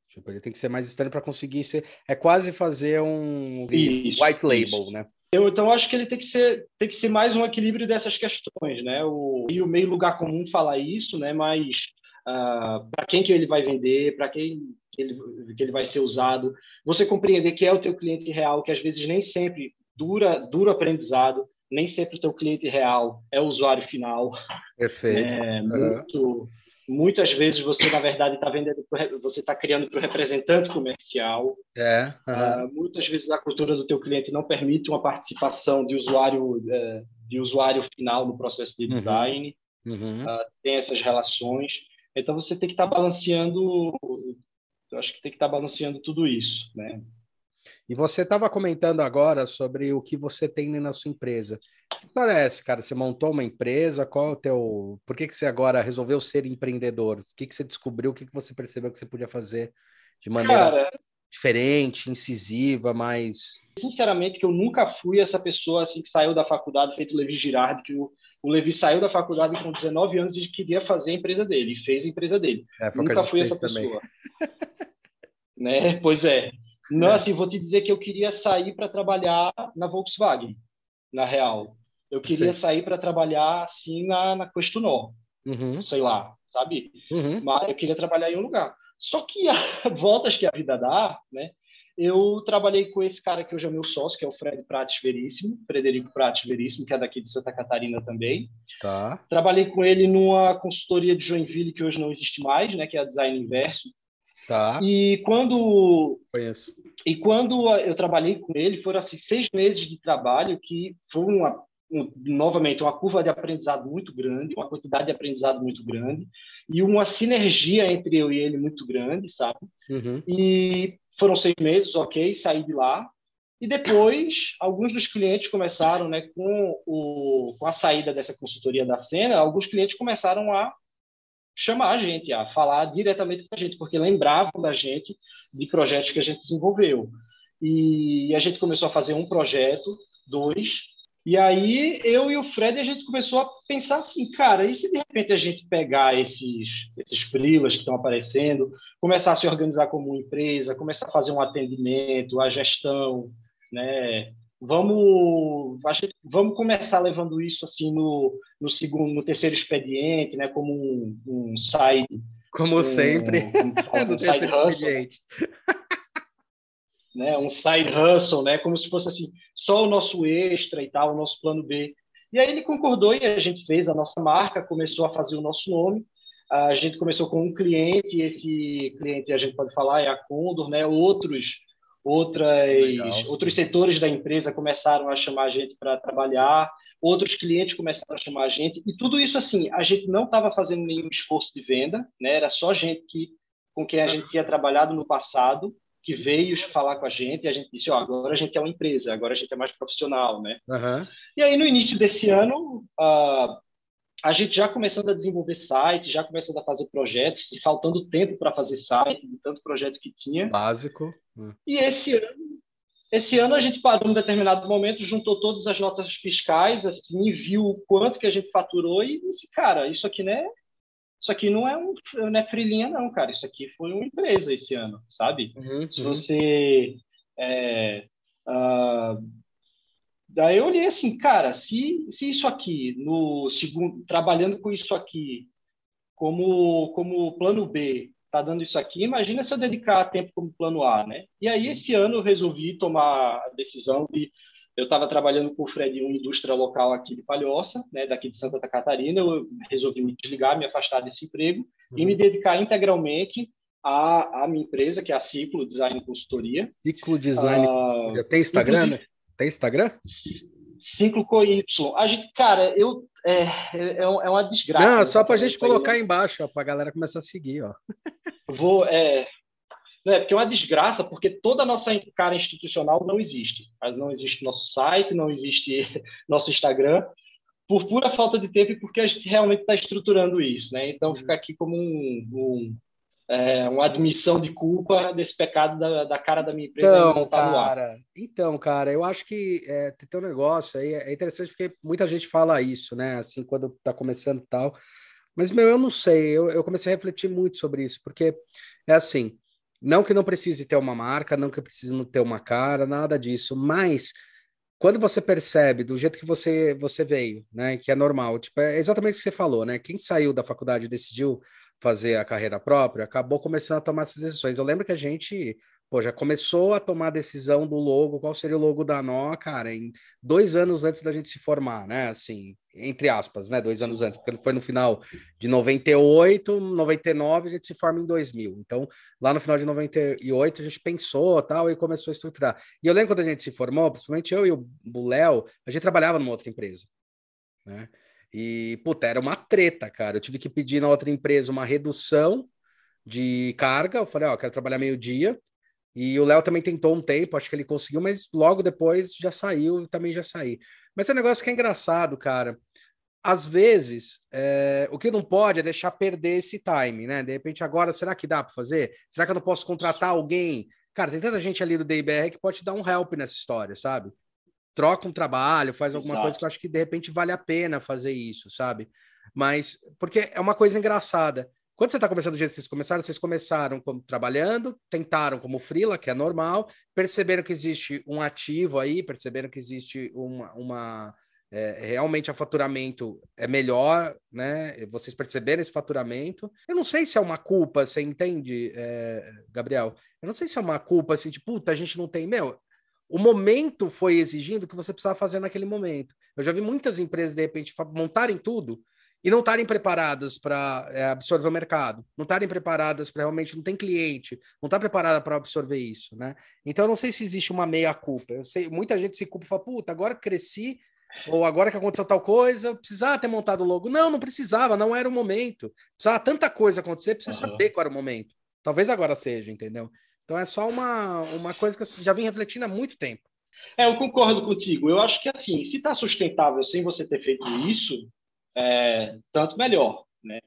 Tipo, ele tem que ser mais standard para conseguir ser. É quase fazer um isso, white label, isso. né? Eu, então, acho que ele tem que ser tem que ser mais um equilíbrio dessas questões, né? O, e o meio lugar comum fala isso, né? Mas uh, ah, para quem que ele vai vender, para quem que ele, que ele vai ser usado, você compreender que é o teu cliente real, que às vezes nem sempre dura dura aprendizado, nem sempre o teu cliente real é o usuário final. Perfeito. É, muito, muitas vezes você na verdade está vendendo, você está criando para o representante comercial. É. Uh, muitas vezes a cultura do teu cliente não permite uma participação de usuário é, de usuário final no processo de uhum. design. Uhum. Uh, tem essas relações. Então você tem que estar tá balanceando, eu acho que tem que estar tá balanceando tudo isso, né? E você estava comentando agora sobre o que você tem na sua empresa. O que parece, cara? Você montou uma empresa, qual é o teu... Por que, que você agora resolveu ser empreendedor? O que, que você descobriu? O que, que você percebeu que você podia fazer de maneira cara, diferente, incisiva, mais... Sinceramente, que eu nunca fui essa pessoa assim que saiu da faculdade, feito Levi Girardi, que o, o Levi saiu da faculdade com 19 anos e queria fazer a empresa dele, e fez a empresa dele. É, Nunca fui essa pessoa. né? Pois é. Não, é. assim, vou te dizer que eu queria sair para trabalhar na Volkswagen, na real. Eu queria sair para trabalhar assim na, na Questunor, uhum. sei lá, sabe? Uhum. Mas eu queria trabalhar em um lugar. Só que a, voltas que a vida dá, né? Eu trabalhei com esse cara que hoje é meu sócio, que é o Fred Prates Veríssimo, Frederico Prates Veríssimo, que é daqui de Santa Catarina também. Tá. Trabalhei com ele numa consultoria de Joinville, que hoje não existe mais, né, que é a Design Inverso. Tá. E quando Conheço. E quando eu trabalhei com ele, foram assim seis meses de trabalho que foi uma um, novamente uma curva de aprendizado muito grande, uma quantidade de aprendizado muito grande e uma sinergia entre eu e ele muito grande, sabe? Uhum. E foram seis meses, ok, saí de lá. E depois, alguns dos clientes começaram, né, com, o, com a saída dessa consultoria da cena, alguns clientes começaram a chamar a gente, a falar diretamente com a gente, porque lembravam da gente de projetos que a gente desenvolveu. E a gente começou a fazer um projeto, dois, e aí eu e o Fred a gente começou a pensar assim, cara, e se de repente a gente pegar esses esses freelas que estão aparecendo, começar a se organizar como uma empresa, começar a fazer um atendimento, a gestão, né? Vamos gente, vamos começar levando isso assim no, no segundo, no terceiro expediente, né? Como um, um side, como um, sempre, um, um, um side expediente né, um side hustle, né, como se fosse assim, só o nosso extra e tal, o nosso plano B. E aí ele concordou e a gente fez a nossa marca, começou a fazer o nosso nome. A gente começou com um cliente, e esse cliente a gente pode falar é a Condor, né? Outros outras outros setores da empresa começaram a chamar a gente para trabalhar, outros clientes começaram a chamar a gente e tudo isso assim, a gente não estava fazendo nenhum esforço de venda, né? Era só gente que com quem a gente tinha trabalhado no passado que veio falar com a gente e a gente disse, ó, oh, agora a gente é uma empresa, agora a gente é mais profissional, né? Uhum. E aí, no início desse ano, uh, a gente já começando a desenvolver site, já começando a fazer projetos, e faltando tempo para fazer site, de tanto projeto que tinha. Básico. E esse ano, esse ano a gente parou em um determinado momento, juntou todas as notas fiscais, assim, viu o quanto que a gente faturou e disse, cara, isso aqui não é isso aqui não é um não é frilinha, não, cara. Isso aqui foi uma empresa esse ano, sabe? Uhum, Se você. É, uh, daí eu olhei assim, cara, se, se isso aqui, no segundo, trabalhando com isso aqui, como, como plano B, tá dando isso aqui, imagina se eu dedicar tempo como plano A, né? E aí esse ano eu resolvi tomar a decisão de eu estava trabalhando com o Fred em uma indústria local aqui de Palhoça, né, daqui de Santa Catarina. Eu resolvi me desligar, me afastar desse emprego uhum. e me dedicar integralmente à, à minha empresa, que é a Ciclo Design Consultoria. Ciclo Design. Uh, tem Instagram? Né? Tem Instagram? Ciclo com Y. A gente, cara, eu é, é, é uma desgraça. Não, só para a gente colocar aí embaixo, para a galera começar a seguir, ó. Vou, é, né, porque é uma desgraça, porque toda a nossa cara institucional não existe. Não existe nosso site, não existe nosso Instagram, por pura falta de tempo e porque a gente realmente está estruturando isso. Né? Então, uhum. fica aqui como um, um é, uma admissão de culpa desse pecado da, da cara da minha empresa. Então, cara, então, cara, eu acho que é, tem um negócio aí, é interessante porque muita gente fala isso, né? Assim, quando está começando e tal. Mas, meu, eu não sei, eu, eu comecei a refletir muito sobre isso, porque é assim, não que não precise ter uma marca, não que precise não ter uma cara, nada disso, mas quando você percebe do jeito que você você veio, né, que é normal, tipo, é exatamente o que você falou, né? Quem saiu da faculdade e decidiu fazer a carreira própria, acabou começando a tomar essas decisões. Eu lembro que a gente pô, já começou a tomar a decisão do logo, qual seria o logo da Nó, cara, em dois anos antes da gente se formar, né? Assim, entre aspas, né? Dois anos antes, porque foi no final de 98, 99, a gente se forma em 2000. Então, lá no final de 98, a gente pensou tal e começou a estruturar. E eu lembro quando a gente se formou, principalmente eu e o Léo, a gente trabalhava numa outra empresa, né? E, puta, era uma treta, cara. Eu tive que pedir na outra empresa uma redução de carga. Eu falei, ó, quero trabalhar meio-dia. E o Léo também tentou um tempo, acho que ele conseguiu, mas logo depois já saiu também já saí. Mas tem um negócio que é engraçado, cara. Às vezes, é, o que não pode é deixar perder esse time, né? De repente, agora, será que dá para fazer? Será que eu não posso contratar alguém? Cara, tem tanta gente ali do DIBR que pode te dar um help nessa história, sabe? Troca um trabalho, faz alguma Exato. coisa que eu acho que de repente vale a pena fazer isso, sabe? Mas, porque é uma coisa engraçada. Quando você está começando do jeito que vocês começaram, vocês começaram como trabalhando, tentaram como freela, que é normal, perceberam que existe um ativo aí, perceberam que existe uma, uma é, realmente o faturamento é melhor, né? Vocês perceberam esse faturamento. Eu não sei se é uma culpa, você entende, é, Gabriel? Eu não sei se é uma culpa assim, tipo, puta, a gente não tem, meu, o momento foi exigindo que você precisava fazer naquele momento. Eu já vi muitas empresas, de repente, montarem tudo e não estarem preparadas para é, absorver o mercado, não estarem preparadas para realmente não tem cliente, não está preparada para absorver isso, né? Então eu não sei se existe uma meia culpa. Eu sei, muita gente se culpa e fala, puta, agora cresci ou agora que aconteceu tal coisa, precisava ter montado o logo. Não, não precisava, não era o momento. Precisava tanta coisa acontecer, precisa uhum. saber qual era o momento. Talvez agora seja, entendeu? Então é só uma, uma coisa que eu já vim refletindo há muito tempo. É, eu concordo contigo. Eu acho que assim, se está sustentável sem você ter feito isso, é, tanto melhor, né?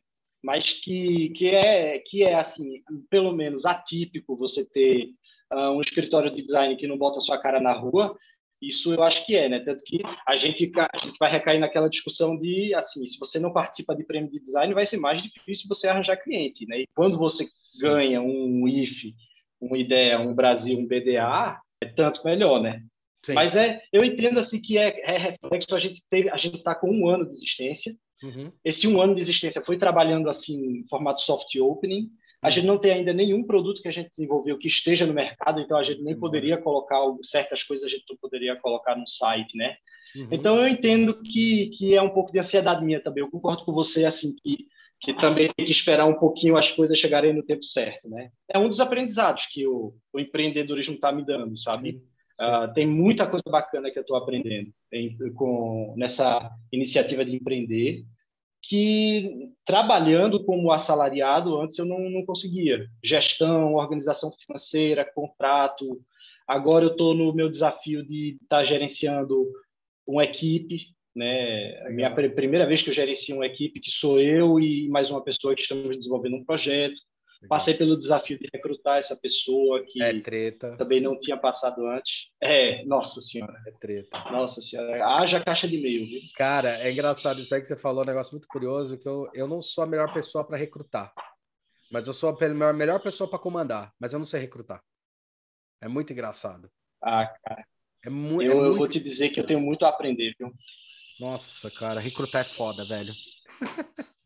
Mas que, que, é, que é, assim, pelo menos atípico você ter uh, um escritório de design que não bota sua cara na rua, isso eu acho que é, né? Tanto que a gente, a gente vai recair naquela discussão de, assim, se você não participa de prêmio de design, vai ser mais difícil você arranjar cliente, né? E quando você ganha um IF, uma ideia, um Brasil, um BDA, é tanto melhor, né? Sim. Mas é, eu entendo assim que é, é reflexo. A gente teve, a gente está com um ano de existência. Uhum. Esse um ano de existência foi trabalhando assim em formato soft opening. A gente não tem ainda nenhum produto que a gente desenvolveu que esteja no mercado, então a gente nem uhum. poderia colocar certas coisas a gente não poderia colocar no site, né? Uhum. Então eu entendo que que é um pouco de ansiedade minha também. Eu concordo com você assim que que também tem que esperar um pouquinho as coisas chegarem no tempo certo, né? É um dos aprendizados que o, o empreendedorismo está me dando, sabe? Sim. Uh, tem muita coisa bacana que eu estou aprendendo em, com, nessa iniciativa de empreender, que trabalhando como assalariado antes eu não, não conseguia. Gestão, organização financeira, contrato. Agora eu estou no meu desafio de estar tá gerenciando uma equipe, né? A minha primeira vez que eu gerencio uma equipe, que sou eu e mais uma pessoa que estamos desenvolvendo um projeto. Legal. Passei pelo desafio de recrutar essa pessoa que é treta. também não tinha passado antes. É, nossa senhora. É treta. Nossa senhora. Haja caixa de e-mail, viu? Cara, é engraçado isso aí que você falou, um negócio muito curioso, que eu, eu não sou a melhor pessoa para recrutar. Mas eu sou a melhor, melhor pessoa para comandar, mas eu não sei recrutar. É muito engraçado. Ah, cara. É, mu eu, é muito... eu vou te dizer que eu tenho muito a aprender, viu? Nossa, cara, recrutar é foda, velho.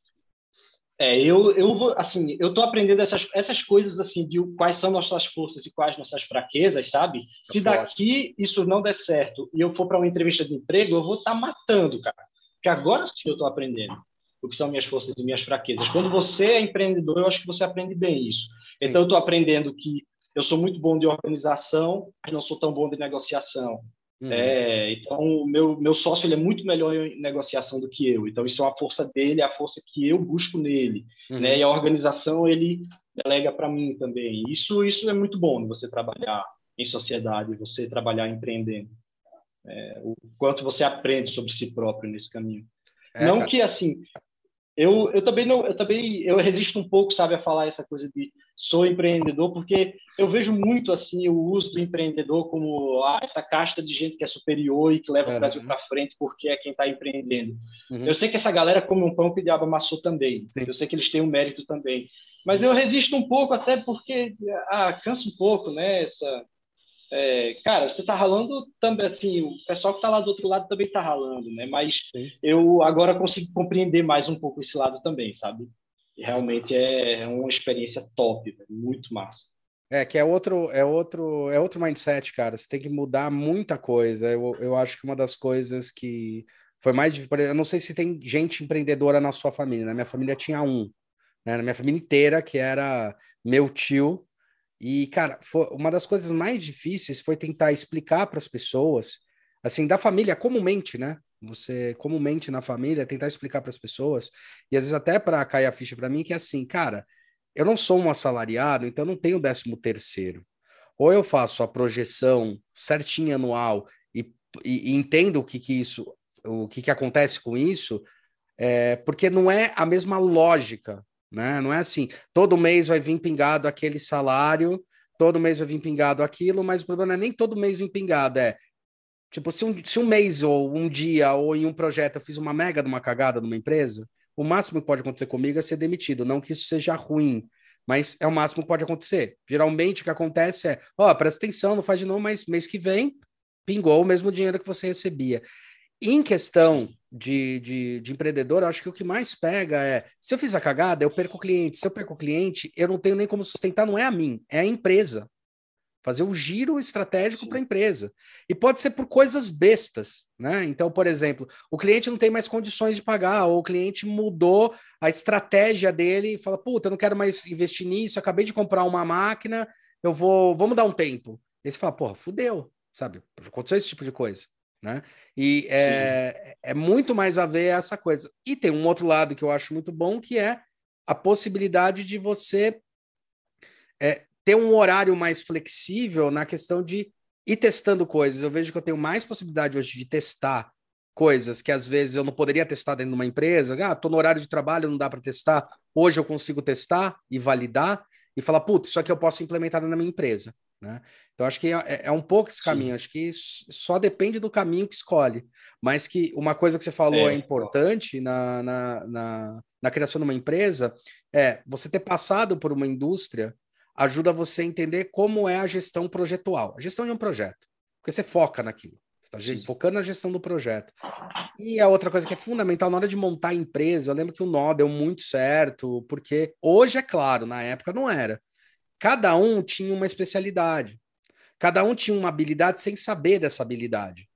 É, eu, eu vou, assim, eu tô aprendendo essas, essas coisas, assim, de quais são nossas forças e quais nossas fraquezas, sabe? Se daqui isso não der certo e eu for para uma entrevista de emprego, eu vou estar tá matando, cara. Porque agora sim eu tô aprendendo o que são minhas forças e minhas fraquezas. Quando você é empreendedor, eu acho que você aprende bem isso. Sim. Então, eu estou aprendendo que eu sou muito bom de organização, mas não sou tão bom de negociação. Uhum. É, então, o meu, meu sócio ele é muito melhor em negociação do que eu. Então, isso é uma força dele, é a força que eu busco nele. Uhum. Né? E a organização ele delega para mim também. Isso, isso é muito bom você trabalhar em sociedade, você trabalhar empreendendo. É, o quanto você aprende sobre si próprio nesse caminho. É, não cara. que assim eu, eu também não eu também eu resisto um pouco sabe a falar essa coisa de sou empreendedor porque eu vejo muito assim o uso do empreendedor como ah, essa casta de gente que é superior e que leva o Brasil para frente porque é quem está empreendendo uhum. eu sei que essa galera come um pão que o diabo amassou também Sim. eu sei que eles têm um mérito também mas eu resisto um pouco até porque ah, cansa um pouco né essa é, cara, você está ralando também, assim, o pessoal que está lá do outro lado também está ralando, né? Mas Sim. eu agora consigo compreender mais um pouco esse lado também, sabe? Realmente é, é uma experiência top, muito massa. É, que é outro, é outro, é outro mindset, cara. Você tem que mudar muita coisa. Eu, eu acho que uma das coisas que foi mais difícil, eu não sei se tem gente empreendedora na sua família. Na minha família tinha um, né? Na minha família inteira, que era meu tio, e, cara, foi, uma das coisas mais difíceis foi tentar explicar para as pessoas, assim, da família comumente, né? Você, comumente na família, tentar explicar para as pessoas, e às vezes até para cair a ficha para mim, que é assim, cara, eu não sou um assalariado, então não tenho décimo terceiro. Ou eu faço a projeção certinha anual e, e, e entendo o que, que isso, o que, que acontece com isso, é, porque não é a mesma lógica né? Não é assim, todo mês vai vir pingado aquele salário, todo mês vai vir pingado aquilo, mas o problema é nem todo mês vir pingado, é tipo, se um, se um mês ou um dia ou em um projeto eu fiz uma mega de uma cagada numa empresa, o máximo que pode acontecer comigo é ser demitido, não que isso seja ruim, mas é o máximo que pode acontecer. Geralmente o que acontece é, ó, oh, presta atenção, não faz de novo, mas mês que vem pingou o mesmo dinheiro que você recebia. Em questão de, de, de, empreendedor, acho que o que mais pega é: se eu fiz a cagada, eu perco o cliente. Se eu perco o cliente, eu não tenho nem como sustentar, não é a mim, é a empresa. Fazer o giro estratégico para a empresa. E pode ser por coisas bestas, né? Então, por exemplo, o cliente não tem mais condições de pagar, ou o cliente mudou a estratégia dele e fala: puta, eu não quero mais investir nisso, acabei de comprar uma máquina, eu vou, vamos dar um tempo. E você fala, porra, fudeu, sabe? Aconteceu esse tipo de coisa né? E é, é muito mais a ver essa coisa. E tem um outro lado que eu acho muito bom, que é a possibilidade de você é, ter um horário mais flexível na questão de ir testando coisas. Eu vejo que eu tenho mais possibilidade hoje de testar coisas que às vezes eu não poderia testar dentro de uma empresa. Ah, tô no horário de trabalho, não dá para testar. Hoje eu consigo testar e validar e falar, putz, isso aqui eu posso implementar na minha empresa. Né? Então, acho que é, é, é um pouco esse caminho. Sim. Acho que só depende do caminho que escolhe. Mas que uma coisa que você falou é, é importante na, na, na, na, criação de uma empresa é você ter passado por uma indústria ajuda você a entender como é a gestão projetual, a gestão de um projeto. Porque você foca naquilo. Você está focando na gestão do projeto. E a outra coisa que é fundamental na hora de montar a empresa, eu lembro que o nó deu muito certo, porque hoje é claro, na época não era. Cada um tinha uma especialidade. Cada um tinha uma habilidade sem saber dessa habilidade.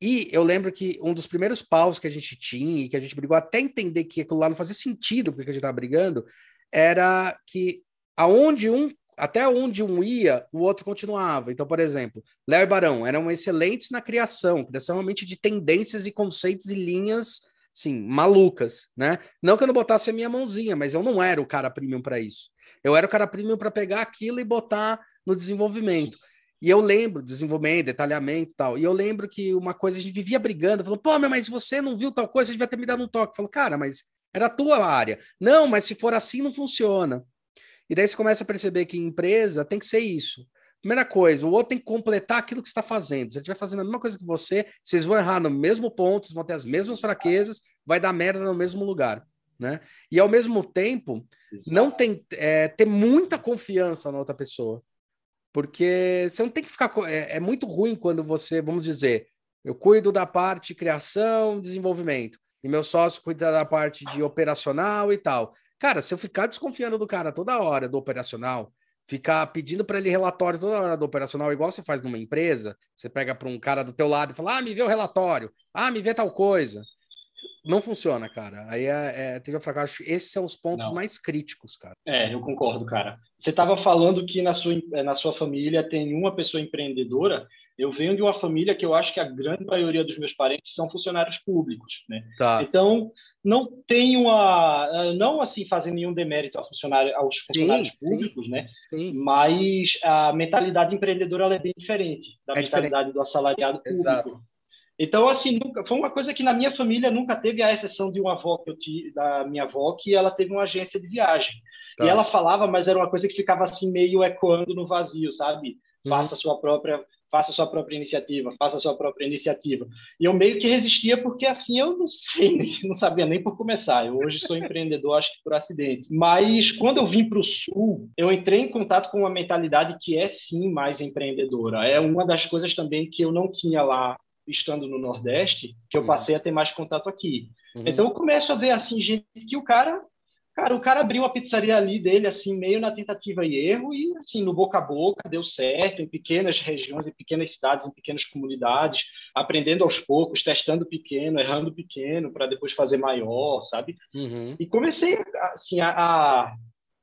E eu lembro que um dos primeiros paus que a gente tinha e que a gente brigou até entender que aquilo lá não fazia sentido porque a gente estava brigando, era que aonde um até onde um ia, o outro continuava. Então, por exemplo, Léo e Barão eram excelentes na criação, criação realmente de tendências e conceitos e linhas, sim, malucas, né? Não que eu não botasse a minha mãozinha, mas eu não era o cara premium para isso. Eu era o cara premium para pegar aquilo e botar no desenvolvimento. E eu lembro, desenvolvimento, detalhamento e tal. E eu lembro que uma coisa a gente vivia brigando, falou, pô, meu, mas você não viu tal coisa, você devia ter me dado um toque. Falou, cara, mas era a tua área. Não, mas se for assim, não funciona. E daí você começa a perceber que empresa tem que ser isso. Primeira coisa, o outro tem que completar aquilo que está fazendo. Se ele estiver fazendo a mesma coisa que você, vocês vão errar no mesmo ponto, vocês vão ter as mesmas fraquezas, vai dar merda no mesmo lugar né? E ao mesmo tempo, Exato. não tem é, ter muita confiança na outra pessoa. Porque você não tem que ficar. É, é, muito ruim quando você, vamos dizer, eu cuido da parte de criação, desenvolvimento, e meu sócio cuida da parte de operacional e tal. Cara, se eu ficar desconfiando do cara toda hora do operacional, ficar pedindo para ele relatório toda hora do operacional, igual você faz numa empresa, você pega para um cara do teu lado e fala: "Ah, me vê o relatório. Ah, me vê tal coisa". Não funciona, cara. Aí é, é teve um fracasso. Esses são os pontos Não. mais críticos, cara. É, eu concordo, cara. Você estava falando que na sua, na sua família tem uma pessoa empreendedora. Eu venho de uma família que eu acho que a grande maioria dos meus parentes são funcionários públicos, né? Tá. Então, não tem uma, não assim fazendo nenhum demérito ao funcionário, aos funcionários sim, públicos, sim, né? Sim. Mas a mentalidade empreendedora é bem diferente da é mentalidade diferente. do assalariado público. Exato. Então, assim, nunca, foi uma coisa que na minha família nunca teve, a exceção de uma avó que eu tive, da minha avó, que ela teve uma agência de viagem. Tá. E ela falava, mas era uma coisa que ficava assim meio ecoando no vazio, sabe? Uhum. Faça a sua própria faça sua própria iniciativa, faça sua própria iniciativa. E eu meio que resistia porque assim eu não sei, não sabia nem por começar. Eu hoje sou empreendedor, acho que por acidente. Mas quando eu vim para o sul, eu entrei em contato com uma mentalidade que é sim mais empreendedora. É uma das coisas também que eu não tinha lá estando no Nordeste, que eu uhum. passei a ter mais contato aqui. Uhum. Então eu começo a ver assim gente que o cara Cara, o cara abriu a pizzaria ali dele, assim, meio na tentativa e erro, e, assim, no boca a boca, deu certo, em pequenas regiões, em pequenas cidades, em pequenas comunidades, aprendendo aos poucos, testando pequeno, errando pequeno, para depois fazer maior, sabe? Uhum. E comecei, assim, a,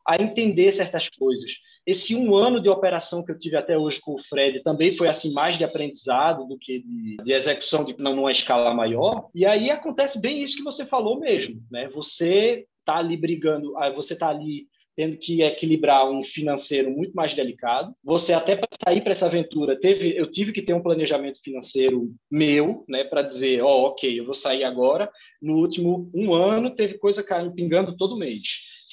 a entender certas coisas. Esse um ano de operação que eu tive até hoje com o Fred também foi assim mais de aprendizado do que de, de execução de numa escala maior. E aí acontece bem isso que você falou mesmo, né? Você tá ali brigando, você tá ali tendo que equilibrar um financeiro muito mais delicado. Você até para sair para essa aventura, teve, eu tive que ter um planejamento financeiro meu, né, para dizer, ó, oh, ok, eu vou sair agora. No último um ano teve coisa caindo, pingando todo mês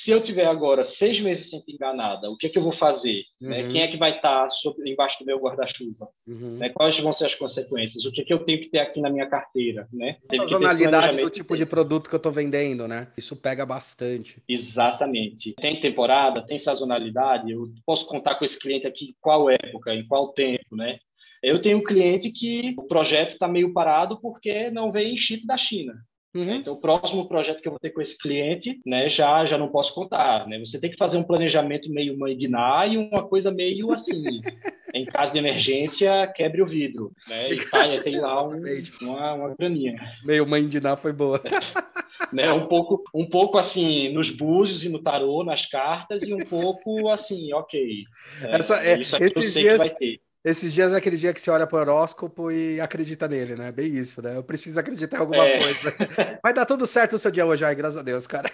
se eu tiver agora seis meses sem pingar nada, o que é que eu vou fazer? Né? Uhum. Né? Quem é que vai estar sobre, embaixo do meu guarda-chuva? Uhum. Né? Quais vão ser as consequências? O que é que eu tenho que ter aqui na minha carteira? Né? A sazonalidade do tipo de produto que eu estou vendendo, né? Isso pega bastante. Exatamente. Tem temporada, tem sazonalidade. Eu posso contar com esse cliente aqui em qual época, em qual tempo, né? Eu tenho um cliente que o projeto está meio parado porque não vem chip da China. Uhum. Então, o próximo projeto que eu vou ter com esse cliente, né, já já não posso contar, né? Você tem que fazer um planejamento meio mãe de Ná e uma coisa meio assim, em caso de emergência, quebre o vidro, né? E caia, tem lá um, uma, uma graninha. Meio mãe de Ná foi boa. né, um pouco um pouco assim nos búzios e no tarô, nas cartas e um pouco assim, OK. É, Essa, é, isso aqui esses eu sei dias... Esses dias é aquele dia que você olha para o horóscopo e acredita nele, né? Bem isso, né? Eu preciso acreditar em alguma é. coisa. Vai dar tudo certo o seu dia hoje, ai, graças a Deus, cara.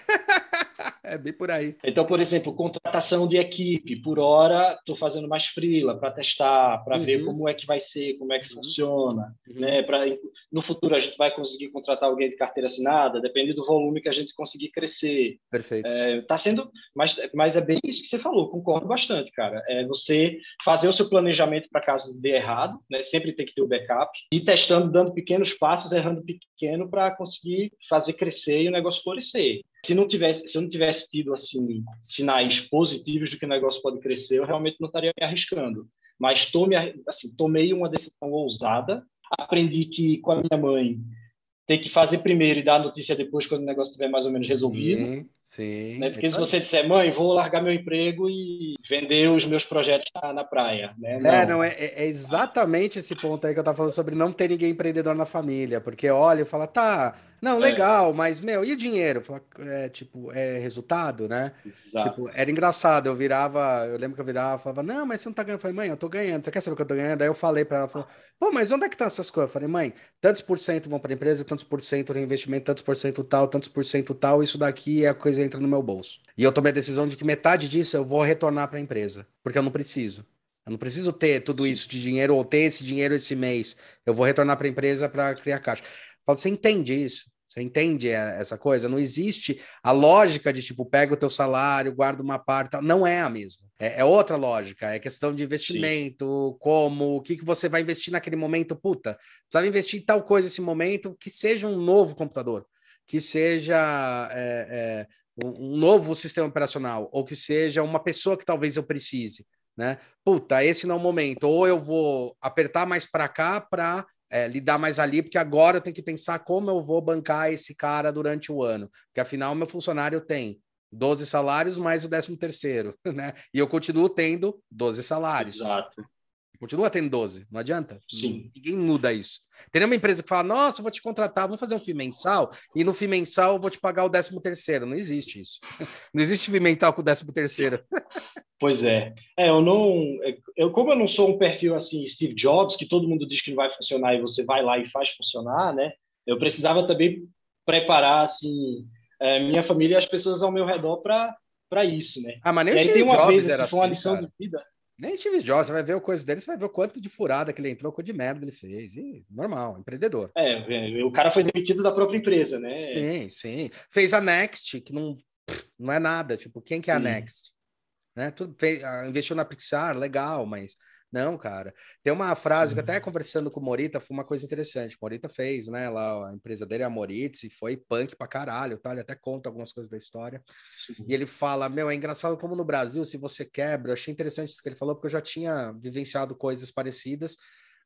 É bem por aí. Então, por exemplo, contratação de equipe. Por hora, estou fazendo mais freela para testar, para uhum. ver como é que vai ser, como é que uhum. funciona. Uhum. Né? Pra, no futuro, a gente vai conseguir contratar alguém de carteira assinada, depende do volume que a gente conseguir crescer. Perfeito. É, tá sendo, mas, mas é bem isso que você falou, concordo bastante, cara. É você fazer o seu planejamento para caso dê errado, né? sempre tem que ter o backup, e testando, dando pequenos passos, errando pequeno para conseguir fazer crescer e o negócio florescer se não tivesse, se eu não tivesse tido assim sinais positivos de que o negócio pode crescer, eu realmente não estaria me arriscando. Mas tome, assim, tomei uma decisão ousada, aprendi que com a minha mãe tem que fazer primeiro e dar a notícia depois quando o negócio estiver mais ou menos resolvido. Sim, sim. Né? Porque se você disser, mãe, vou largar meu emprego e vender os meus projetos na, na praia. Né? Não. É, não, é, é, exatamente esse ponto aí que eu estava falando sobre não ter ninguém empreendedor na família. Porque olha e fala, tá, não, é. legal, é. mas, meu, e o dinheiro? É, tipo, é resultado, né? Exato. Tipo, era engraçado, eu virava, eu lembro que eu virava, falava, não, mas você não tá ganhando. Eu falei, mãe, eu tô ganhando, você quer saber o que eu tô ganhando? Aí eu falei pra ela, falou, pô, mas onde é que tá essas coisas? Eu falei, mãe, tantos por cento vão pra empresa, tantos por cento reinvestimento, tantos por cento tal, tantos por cento tal, isso daqui é a coisa que entra no meu bolso. E eu tomei a decisão de que metade disso eu vou retornar pra empresa, porque eu não preciso. Eu não preciso ter tudo Sim. isso de dinheiro ou ter esse dinheiro esse mês. Eu vou retornar para a empresa para criar caixa. Falo, você entende isso? Você entende essa coisa? Não existe a lógica de tipo, pega o teu salário, guarda uma parte. Não é a mesma. É, é outra lógica. É questão de investimento, Sim. como, o que, que você vai investir naquele momento. Puta, precisava investir em tal coisa nesse momento, que seja um novo computador, que seja é, é, um novo sistema operacional, ou que seja uma pessoa que talvez eu precise. Né? Puta, esse não é o momento. Ou eu vou apertar mais para cá para é, lidar mais ali, porque agora eu tenho que pensar como eu vou bancar esse cara durante o ano. Porque afinal, meu funcionário tem 12 salários mais o 13 terceiro, né? E eu continuo tendo 12 salários. Exato. Continua tendo 12, não adianta? Sim. Ninguém muda isso. Tem uma empresa que fala, nossa, vou te contratar, vamos fazer um FII mensal, e no FII mensal eu vou te pagar o 13 terceiro. Não existe isso. Não existe FII mensal com o 13 terceiro. Pois é. É, eu não... Eu, como eu não sou um perfil assim, Steve Jobs, que todo mundo diz que não vai funcionar e você vai lá e faz funcionar, né? Eu precisava também preparar, assim, é, minha família e as pessoas ao meu redor para isso, né? Ah, mas nem e tem uma Jobs vez, assim, foi uma lição cara. de vida nem Steve Jobs, você vai ver o coisa dele, você vai ver o quanto de furada que ele entrou, quanto de merda ele fez. E, normal, empreendedor. É, o cara foi demitido da própria empresa, né? Sim, sim. Fez a Next, que não, não é nada. Tipo, quem que é sim. a Next? Né? Tudo, fez, ah, investiu na Pixar, legal, mas não, cara. Tem uma frase que até conversando com o Morita foi uma coisa interessante. O Morita fez, né? Lá a empresa dele é a Moritz e foi punk pra caralho, tá? Ele até conta algumas coisas da história. Sim. E ele fala: Meu, é engraçado como no Brasil, se você quebra. Eu achei interessante isso que ele falou, porque eu já tinha vivenciado coisas parecidas,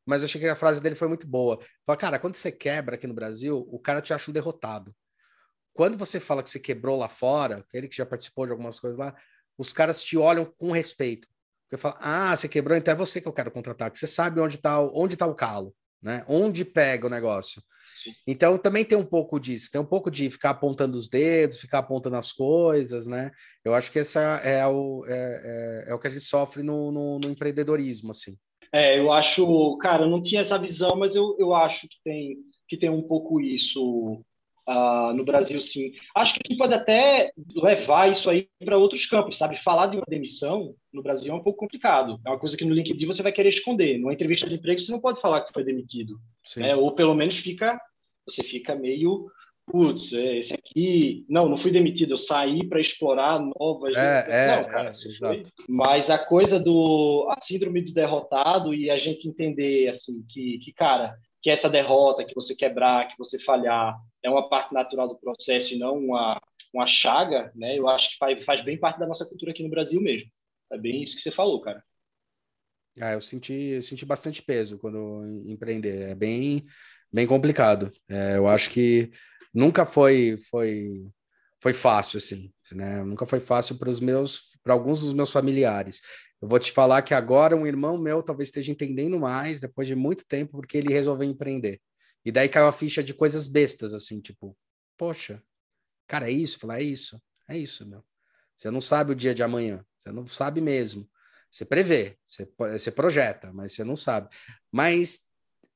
mas eu achei que a frase dele foi muito boa. Fala, cara, quando você quebra aqui no Brasil, o cara te acha um derrotado. Quando você fala que você quebrou lá fora, ele que já participou de algumas coisas lá, os caras te olham com respeito. Porque fala, ah, você quebrou, então é você que eu quero contratar, que você sabe onde está onde tá o calo, né? Onde pega o negócio. Sim. Então também tem um pouco disso, tem um pouco de ficar apontando os dedos, ficar apontando as coisas, né? Eu acho que essa é o, é, é, é o que a gente sofre no, no, no, empreendedorismo, assim. É, eu acho, cara, eu não tinha essa visão, mas eu, eu acho que tem, que tem um pouco isso uh, no Brasil, sim. Acho que a gente pode até levar isso aí para outros campos, sabe? Falar de uma demissão no Brasil é um pouco complicado. É uma coisa que no LinkedIn você vai querer esconder. Numa entrevista de emprego você não pode falar que foi demitido, né? Ou pelo menos fica, você fica meio putz, é, esse aqui, não, não fui demitido, eu saí para explorar novas. É, é, não, cara, é, você foi. Mas a coisa do a síndrome do derrotado e a gente entender assim que, que cara, que essa derrota, que você quebrar, que você falhar, é uma parte natural do processo e não uma, uma chaga, né? Eu acho que faz, faz bem parte da nossa cultura aqui no Brasil mesmo. É bem isso que você falou, cara. Ah, eu senti, eu senti bastante peso quando empreender. É bem, bem complicado. É, eu acho que nunca foi, foi, foi fácil assim, né? Nunca foi fácil para os meus, para alguns dos meus familiares. Eu vou te falar que agora um irmão meu talvez esteja entendendo mais depois de muito tempo porque ele resolveu empreender. E daí caiu a ficha de coisas bestas, assim, tipo, poxa, cara, é isso? Falar, é isso, é isso, meu. Você não sabe o dia de amanhã, você não sabe mesmo. Você prevê, você, você projeta, mas você não sabe. Mas,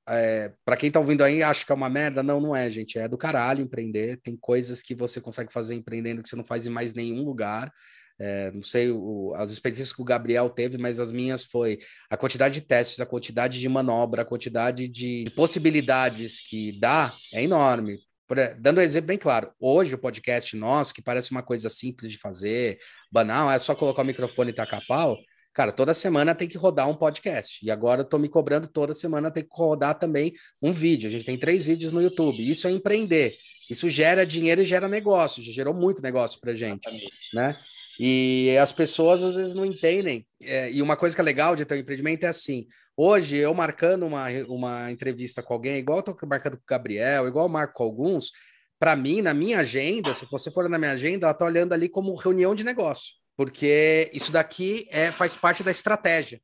é, para quem tá ouvindo aí, acho que é uma merda. Não, não é, gente. É do caralho empreender. Tem coisas que você consegue fazer empreendendo que você não faz em mais nenhum lugar. É, não sei o, as experiências que o Gabriel teve, mas as minhas foi a quantidade de testes, a quantidade de manobra, a quantidade de possibilidades que dá é enorme. Por, dando um exemplo bem claro, hoje o podcast nosso, que parece uma coisa simples de fazer, banal, é só colocar o microfone e tacar pau. Cara, toda semana tem que rodar um podcast. E agora eu tô me cobrando toda semana tem que rodar também um vídeo. A gente tem três vídeos no YouTube. Isso é empreender. Isso gera dinheiro e gera negócio. Já gerou muito negócio pra gente, Exatamente. né? E as pessoas às vezes não entendem. É, e uma coisa que é legal de ter um empreendimento é assim: hoje eu marcando uma, uma entrevista com alguém, igual eu tô marcando com o Gabriel, igual eu marco com alguns, para mim, na minha agenda, se você for na minha agenda, ela tá olhando ali como reunião de negócio, porque isso daqui é, faz parte da estratégia.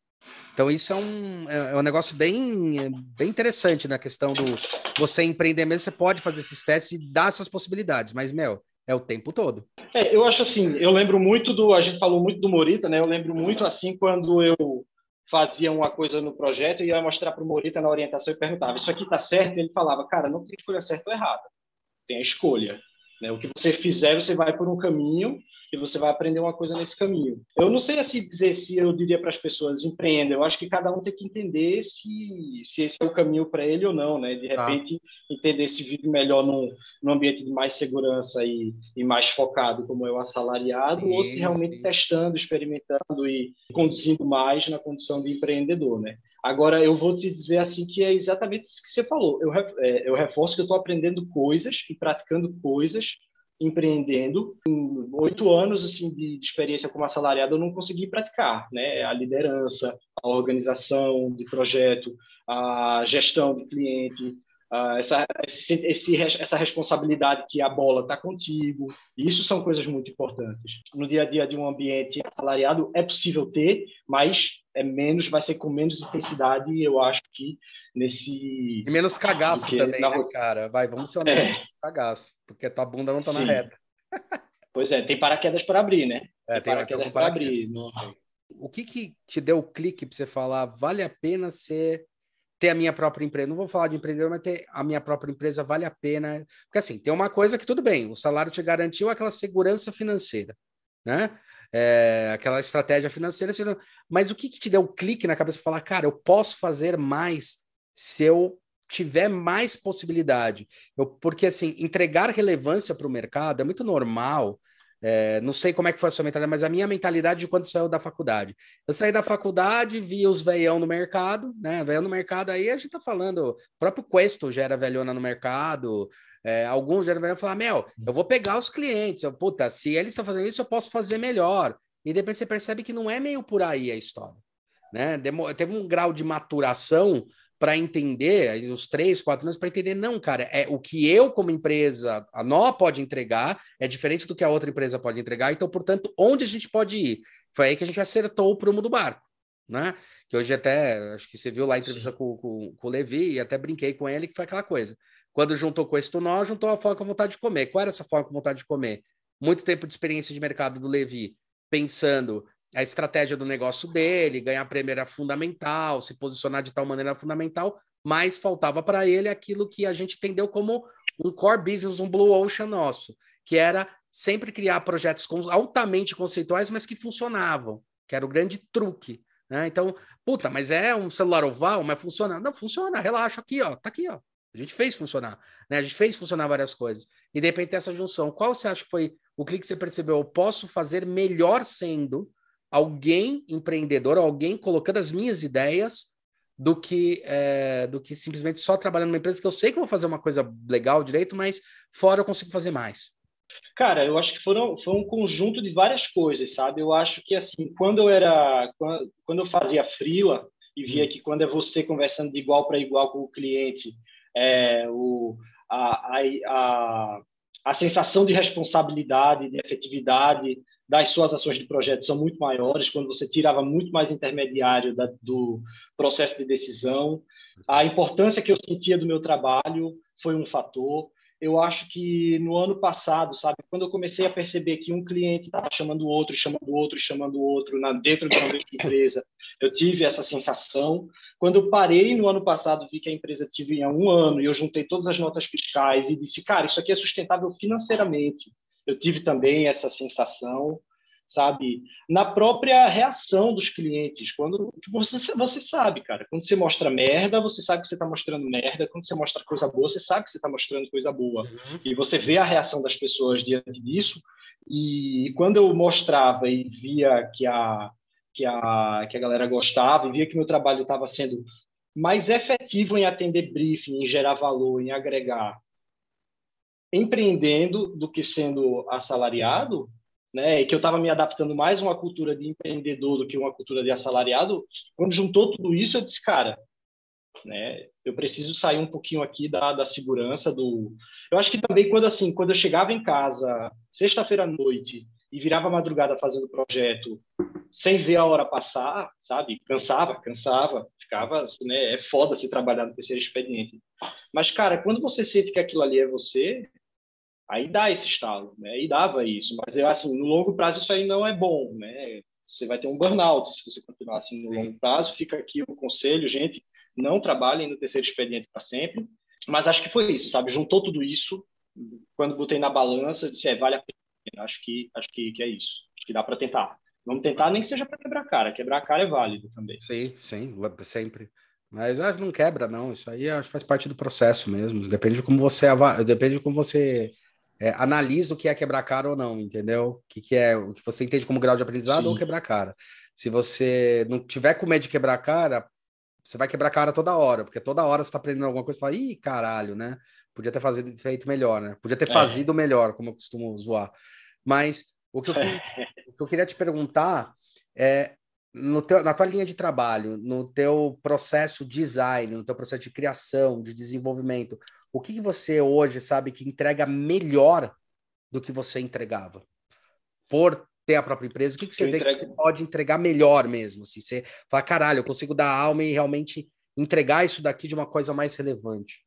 Então, isso é um, é, é um negócio bem, bem interessante na questão do você empreender mesmo, você pode fazer esses testes e dar essas possibilidades, mas, meu, é o tempo todo. É, eu acho assim, eu lembro muito do, a gente falou muito do Morita, né? Eu lembro muito assim quando eu fazia uma coisa no projeto e ia mostrar para o Morita na orientação e perguntava: "Isso aqui está certo?" E ele falava: "Cara, não tem escolha certa ou errada. Tem a escolha, né? O que você fizer, você vai por um caminho e você vai aprender uma coisa nesse caminho. Eu não sei assim dizer se eu diria para as pessoas empreenda. Eu acho que cada um tem que entender se, se esse é o caminho para ele ou não, né? De tá. repente ah. entender se vive melhor num, num ambiente de mais segurança e, e mais focado, como é o assalariado, sim, ou se realmente sim. testando, experimentando e conduzindo mais na condição de empreendedor, né? Agora, eu vou te dizer assim que é exatamente isso que você falou. Eu, é, eu reforço que eu estou aprendendo coisas e praticando coisas empreendendo. Em oito anos assim de, experiência como assalariado, eu não consegui praticar, né? A liderança, a organização de projeto, a gestão de cliente, essa, esse, essa responsabilidade que a bola está contigo. Isso são coisas muito importantes. No dia a dia de um ambiente assalariado é possível ter, mas é menos, vai ser com menos intensidade, eu acho que nesse. E menos cagaço também, na... né, cara? Vai, vamos ser honestos, é. cagaço, porque tua bunda não tá Sim. na reta. pois é, tem paraquedas para abrir, né? É, tem, tem paraquedas para abrir. No... O que que te deu o clique para você falar, vale a pena ser ter a minha própria empresa. Não vou falar de empreendedor, mas ter a minha própria empresa vale a pena. Porque assim, tem uma coisa que tudo bem, o salário te garantiu aquela segurança financeira, né? É, aquela estratégia financeira, mas o que, que te deu o um clique na cabeça para falar, cara, eu posso fazer mais se eu tiver mais possibilidade? Eu, porque assim, entregar relevância para o mercado é muito normal é, não sei como é que foi a sua mentalidade, mas a minha mentalidade de quando saiu da faculdade. Eu saí da faculdade, vi os veião no mercado, né? Veião no mercado, aí a gente tá falando, o próprio Questo já era velhona no mercado, é, alguns já eram falar, Mel, eu vou pegar os clientes, eu, puta, se eles estão fazendo isso, eu posso fazer melhor. E depois você percebe que não é meio por aí a história. Né? Demo, teve um grau de maturação para entender, uns três, quatro anos, para entender, não, cara, é o que eu, como empresa, a nó pode entregar, é diferente do que a outra empresa pode entregar, então, portanto, onde a gente pode ir? Foi aí que a gente acertou o prumo do barco, né? Que hoje até, acho que você viu lá a entrevista com, com, com, o Levi, e até brinquei com ele, que foi aquela coisa. Quando juntou com esse nó, juntou a fome com vontade de comer. Qual era essa fome com vontade de comer? Muito tempo de experiência de mercado do Levi, pensando a estratégia do negócio dele, ganhar prêmio era fundamental, se posicionar de tal maneira era fundamental, mas faltava para ele aquilo que a gente entendeu como um core business, um blue ocean nosso, que era sempre criar projetos altamente conceituais, mas que funcionavam, que era o grande truque. Né? Então, puta, mas é um celular oval, mas funciona? Não, funciona, relaxa, aqui, ó, tá aqui, ó. A gente fez funcionar, né? A gente fez funcionar várias coisas. E de repente essa junção, qual você acha que foi o clique que você percebeu? Eu posso fazer melhor sendo alguém empreendedor, alguém colocando as minhas ideias do que é, do que simplesmente só trabalhando numa empresa que eu sei que eu vou fazer uma coisa legal direito, mas fora eu consigo fazer mais. Cara, eu acho que foram, foi um conjunto de várias coisas, sabe? Eu acho que assim, quando eu era quando, eu fazia frila e via hum. que quando é você conversando de igual para igual com o cliente, é, o, a, a, a, a sensação de responsabilidade, de efetividade das suas ações de projeto são muito maiores, quando você tirava muito mais intermediário da, do processo de decisão. A importância que eu sentia do meu trabalho foi um fator. Eu acho que no ano passado, sabe, quando eu comecei a perceber que um cliente estava chamando outro, chamando outro, chamando outro na, dentro de uma mesma empresa, eu tive essa sensação. Quando eu parei no ano passado, vi que a empresa tinha um ano e eu juntei todas as notas fiscais e disse, cara, isso aqui é sustentável financeiramente eu tive também essa sensação, sabe? Na própria reação dos clientes, quando você, você sabe, cara, quando você mostra merda, você sabe que você está mostrando merda, quando você mostra coisa boa, você sabe que você está mostrando coisa boa. Uhum. E você vê a reação das pessoas diante disso, e quando eu mostrava e via que a, que a, que a galera gostava, e via que meu trabalho estava sendo mais efetivo em atender briefing, em gerar valor, em agregar, empreendendo do que sendo assalariado, né, e que eu estava me adaptando mais uma cultura de empreendedor do que uma cultura de assalariado, quando juntou tudo isso, eu disse, cara, né, eu preciso sair um pouquinho aqui da, da segurança do... Eu acho que também quando, assim, quando eu chegava em casa, sexta-feira à noite, e virava madrugada fazendo projeto, sem ver a hora passar, sabe? Cansava, cansava, ficava, né? É foda se trabalhar no terceiro expediente. Mas, cara, quando você sente que aquilo ali é você, aí dá esse estalo, né? E dava isso, mas eu assim, no longo prazo isso aí não é bom, né? Você vai ter um burnout se você continuar assim no longo prazo. Fica aqui o conselho, gente, não trabalhem no terceiro expediente para sempre. Mas acho que foi isso, sabe? Juntou tudo isso. Quando botei na balança, eu disse, é, vale a pena. Acho que acho que, que é isso. Acho que dá para tentar. Vamos tentar, nem que seja para quebrar a cara. Quebrar a cara é válido também. Sim, sim, sempre. Mas ah, não quebra, não. Isso aí acho faz parte do processo mesmo. Depende de como você depende de como você é, analisa o que é quebrar cara ou não, entendeu? O que, que é o que você entende como grau de aprendizado Sim. ou quebrar cara. Se você não tiver com medo de quebrar cara, você vai quebrar cara toda hora, porque toda hora você tá aprendendo alguma coisa e fala, ih, caralho, né? Podia ter fazido, feito melhor, né? Podia ter é. fazido melhor, como eu costumo zoar. Mas o que eu, o que eu queria te perguntar é teu, na tua linha de trabalho, no teu processo design, no teu processo de criação, de desenvolvimento, o que, que você hoje sabe que entrega melhor do que você entregava? Por ter a própria empresa, o que, que você eu vê entrego... que você pode entregar melhor mesmo? Assim, você fala, caralho, eu consigo dar alma e realmente entregar isso daqui de uma coisa mais relevante.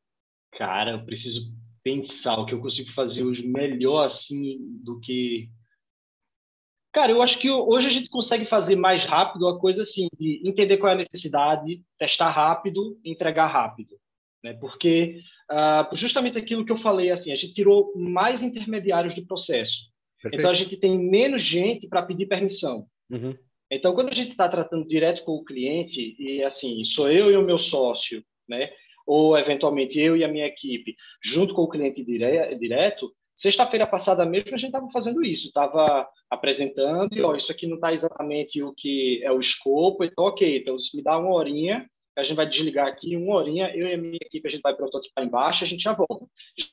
Cara, eu preciso pensar o que eu consigo fazer hoje melhor assim do que Cara, eu acho que hoje a gente consegue fazer mais rápido a coisa assim, de entender qual é a necessidade, testar rápido, entregar rápido, né? Porque uh, justamente aquilo que eu falei, assim, a gente tirou mais intermediários do processo. Perfeito. Então a gente tem menos gente para pedir permissão. Uhum. Então quando a gente está tratando direto com o cliente e assim, sou eu e o meu sócio, né? Ou eventualmente eu e a minha equipe, junto com o cliente dire direto, Sexta-feira passada mesmo a gente estava fazendo isso, estava apresentando e ó, isso aqui não está exatamente o que é o escopo, então ok, então se me dá uma horinha, a gente vai desligar aqui, uma horinha, eu e a minha equipe a gente vai prototipar embaixo, a gente já volta.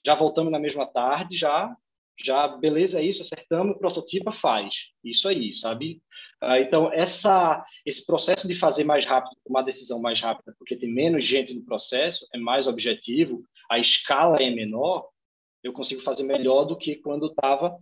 Já voltamos na mesma tarde, já, já beleza é isso, acertamos, prototipa, faz. Isso aí, sabe? Ah, então essa, esse processo de fazer mais rápido, tomar decisão mais rápida, porque tem menos gente no processo, é mais objetivo, a escala é menor, eu consigo fazer melhor do que quando estava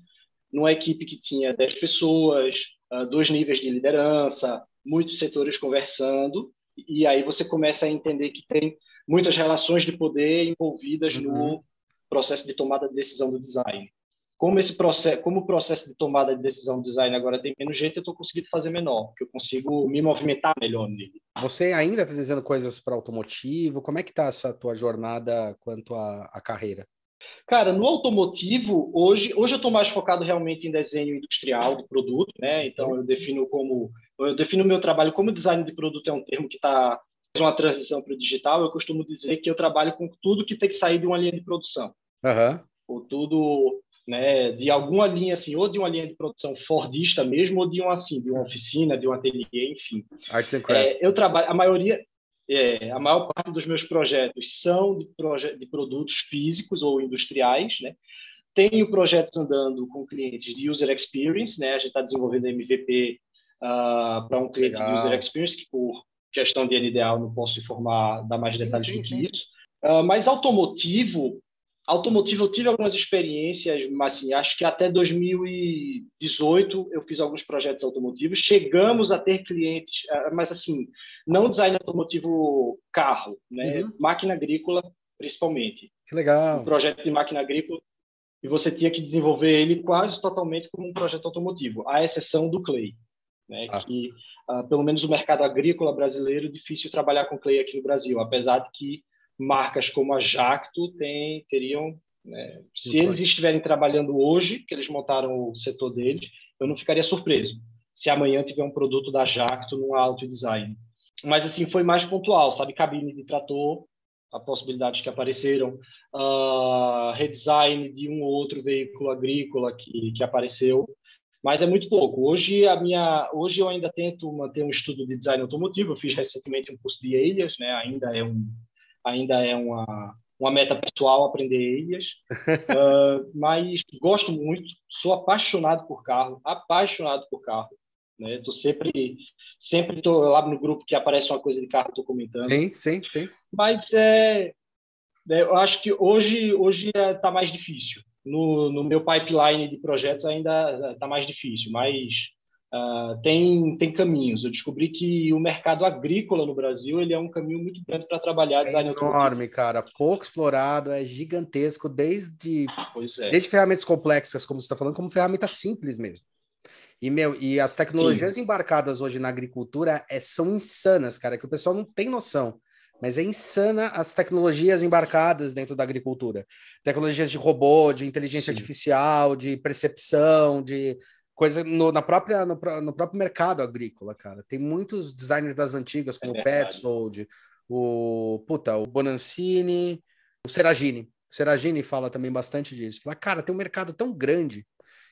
numa equipe que tinha 10 pessoas, uh, dois níveis de liderança, muitos setores conversando, e aí você começa a entender que tem muitas relações de poder envolvidas uhum. no processo de tomada de decisão do design. Como esse processo, como o processo de tomada de decisão do design agora tem menos gente, eu estou conseguindo fazer menor, porque eu consigo me movimentar melhor nele. Você ainda está dizendo coisas para automotivo? Como é que está essa tua jornada quanto à carreira? Cara, no automotivo, hoje, hoje eu estou mais focado realmente em desenho industrial de produto, né? Então eu defino como eu defino o meu trabalho como design de produto é um termo que está uma transição para o digital. Eu costumo dizer que eu trabalho com tudo que tem que sair de uma linha de produção, uhum. ou tudo, né? De alguma linha assim, ou de uma linha de produção fordista mesmo, ou de uma assim, de uma oficina, de um ateliê, enfim. Arts and crafts. É, eu trabalho a maioria é, a maior parte dos meus projetos são de, proje de produtos físicos ou industriais, né? Tenho projetos andando com clientes de user experience, né? A gente está desenvolvendo MVP uh, ah, para um cliente Legal. de user experience que por questão de NDA não posso informar, dar mais detalhes sim, sim, do que sim. isso. Uh, mas automotivo, Automotivo, eu tive algumas experiências, mas assim, acho que até 2018 eu fiz alguns projetos automotivos. Chegamos a ter clientes, ah, mas assim, não design automotivo carro, né? Uhum. Máquina agrícola, principalmente. Que legal. Um projeto de máquina agrícola e você tinha que desenvolver ele quase totalmente como um projeto automotivo, à exceção do Clay, né? Ah. Que uh, pelo menos o mercado agrícola brasileiro difícil trabalhar com Clay aqui no Brasil, apesar de que marcas como a Jacto tem, teriam. Né, se Muito eles bem. estiverem trabalhando hoje, que eles montaram o setor deles, eu não ficaria surpreso se amanhã tiver um produto da Jacto no auto design. Mas assim foi mais pontual, sabe, cabine de trator, a possibilidades que apareceram, uh, redesign de um ou outro veículo agrícola que, que apareceu, mas é muito pouco. Hoje a minha, hoje eu ainda tento manter um estudo de design automotivo. Eu fiz recentemente um curso de Alias, né? Ainda é um ainda é uma, uma meta pessoal aprender ilhas, uh, mas gosto muito, sou apaixonado por carro, apaixonado por carro. Né? Tô sempre, sempre tô lá no grupo que aparece uma coisa de carro, tô comentando. Sim, sim, sim. Mas é, é eu acho que hoje, hoje está é, mais difícil. No, no meu pipeline de projetos ainda está mais difícil, mas Uh, tem, tem caminhos. Eu descobri que o mercado agrícola no Brasil ele é um caminho muito grande para trabalhar é design enorme, cara. Pouco explorado, é gigantesco, desde, é. desde ferramentas complexas, como você está falando, como ferramentas simples mesmo. E, meu, e as tecnologias Sim. embarcadas hoje na agricultura é, são insanas, cara, que o pessoal não tem noção. Mas é insana as tecnologias embarcadas dentro da agricultura. Tecnologias de robô, de inteligência Sim. artificial, de percepção, de coisa no, na própria, no, no, próprio mercado agrícola, cara. Tem muitos designers das antigas, como é o Petzold, o, puta, o Bonancini, o Seragini. O Seragini fala também bastante disso. Fala, cara, tem um mercado tão grande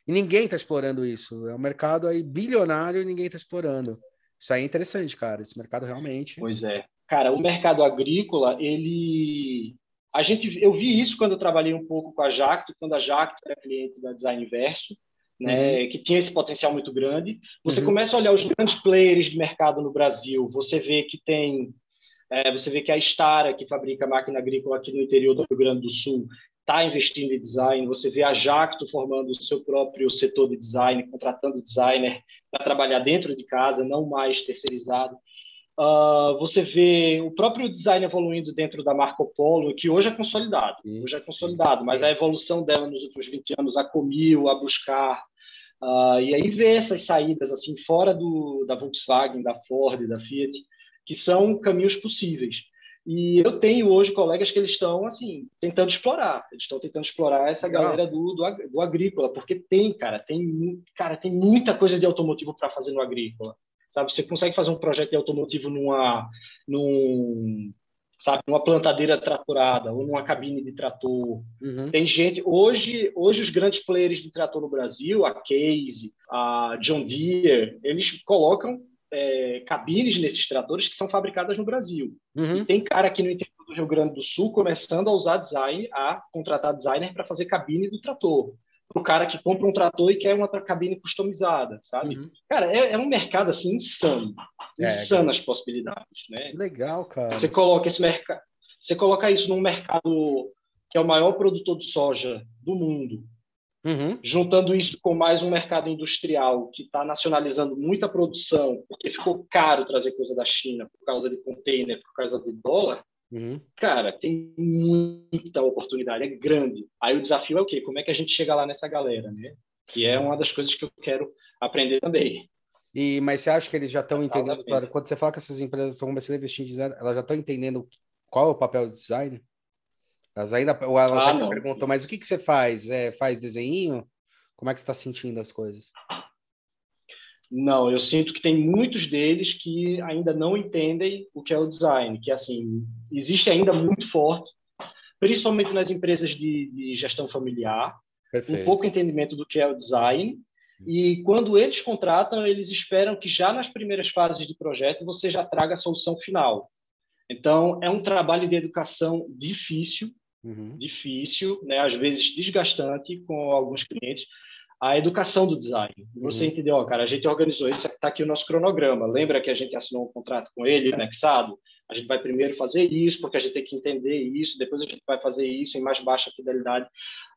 e ninguém está explorando isso. É um mercado aí bilionário e ninguém está explorando. Isso aí é interessante, cara. Esse mercado realmente. Pois é. Cara, o mercado agrícola, ele. A gente, eu vi isso quando eu trabalhei um pouco com a Jacto, quando a Jacto era cliente da Design Verso né, uhum. que tinha esse potencial muito grande. Você uhum. começa a olhar os grandes players de mercado no Brasil, você vê que tem, é, você vê que a Stara, que fabrica máquina agrícola aqui no interior do Rio Grande do Sul, está investindo em design. Você vê a Jacto formando o seu próprio setor de design, contratando designer para trabalhar dentro de casa, não mais terceirizado. Uh, você vê o próprio design evoluindo dentro da Marco Polo, que hoje é consolidado, hoje é consolidado, mas a evolução dela nos últimos 20 anos, a Comil, a Buscar, uh, e aí ver essas saídas assim fora do, da Volkswagen, da Ford, da Fiat, que são caminhos possíveis. E eu tenho hoje colegas que eles estão assim tentando explorar, eles estão tentando explorar essa galera do, do, do agrícola, porque tem, cara, tem, cara, tem muita coisa de automotivo para fazer no agrícola sabe? Você consegue fazer um projeto de automotivo numa, num, sabe, numa plantadeira tratorada ou numa cabine de trator. Uhum. Tem gente hoje, hoje os grandes players de trator no Brasil, a Case, a John Deere, eles colocam é, cabines nesses tratores que são fabricadas no Brasil. Uhum. tem cara aqui no interior do Rio Grande do Sul começando a usar design, a contratar designer para fazer cabine do trator o cara que compra um trator e quer uma cabine customizada, sabe? Uhum. Cara, é, é, um mercado assim insano, é, insano as possibilidades, né? Que legal, cara. Você coloca esse mercado, você coloca isso num mercado que é o maior produtor de soja do mundo, uhum. juntando isso com mais um mercado industrial que está nacionalizando muita produção, porque ficou caro trazer coisa da China por causa de container, por causa do dólar. Uhum. Cara, tem muita oportunidade, é grande. Aí o desafio é o quê? Como é que a gente chega lá nessa galera, né? Que é uma das coisas que eu quero aprender também. E, mas você acha que eles já estão entendendo? Claro, quando você fala que essas empresas estão começando a investir em design, elas já estão entendendo qual é o papel do design? Elas ainda, ou elas ah, ainda não. perguntam, mas o que, que você faz? É, faz desenho? Como é que você está sentindo as coisas? Não, eu sinto que tem muitos deles que ainda não entendem o que é o design, que assim existe ainda muito forte, principalmente nas empresas de, de gestão familiar, Perfeito. um pouco entendimento do que é o design. E quando eles contratam, eles esperam que já nas primeiras fases de projeto você já traga a solução final. Então é um trabalho de educação difícil, uhum. difícil, né? às vezes desgastante com alguns clientes, a educação do design. Você uhum. entendeu, cara? A gente organizou isso, está aqui o nosso cronograma. Lembra que a gente assinou um contrato com ele, anexado? A gente vai primeiro fazer isso, porque a gente tem que entender isso, depois a gente vai fazer isso em mais baixa fidelidade.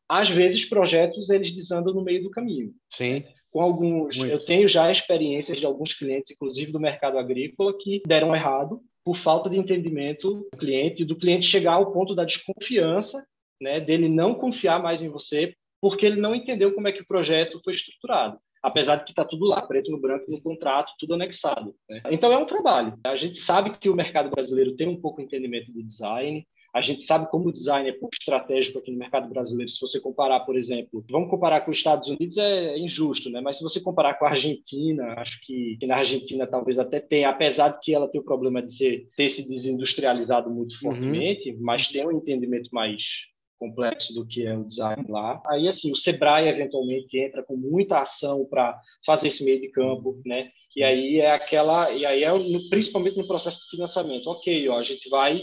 Às vezes, projetos eles desandam no meio do caminho. Sim. Com alguns, Muito. eu tenho já experiências de alguns clientes, inclusive do mercado agrícola, que deram errado por falta de entendimento do cliente, do cliente chegar ao ponto da desconfiança, né, dele não confiar mais em você porque ele não entendeu como é que o projeto foi estruturado. Apesar de que está tudo lá, preto no branco, no contrato, tudo anexado. Né? Então é um trabalho. A gente sabe que o mercado brasileiro tem um pouco de entendimento de design, a gente sabe como o design é pouco estratégico aqui no mercado brasileiro. Se você comparar, por exemplo, vamos comparar com os Estados Unidos, é injusto, né? Mas se você comparar com a Argentina, acho que, que na Argentina talvez até tenha, apesar de que ela tem o problema de ser, ter se desindustrializado muito uhum. fortemente, uhum. mas tem um entendimento mais complexo do que é o design lá. Aí, assim, o Sebrae eventualmente entra com muita ação para fazer esse meio de campo, né? E aí é aquela, e aí é principalmente no processo de financiamento. Ok, ó, a gente vai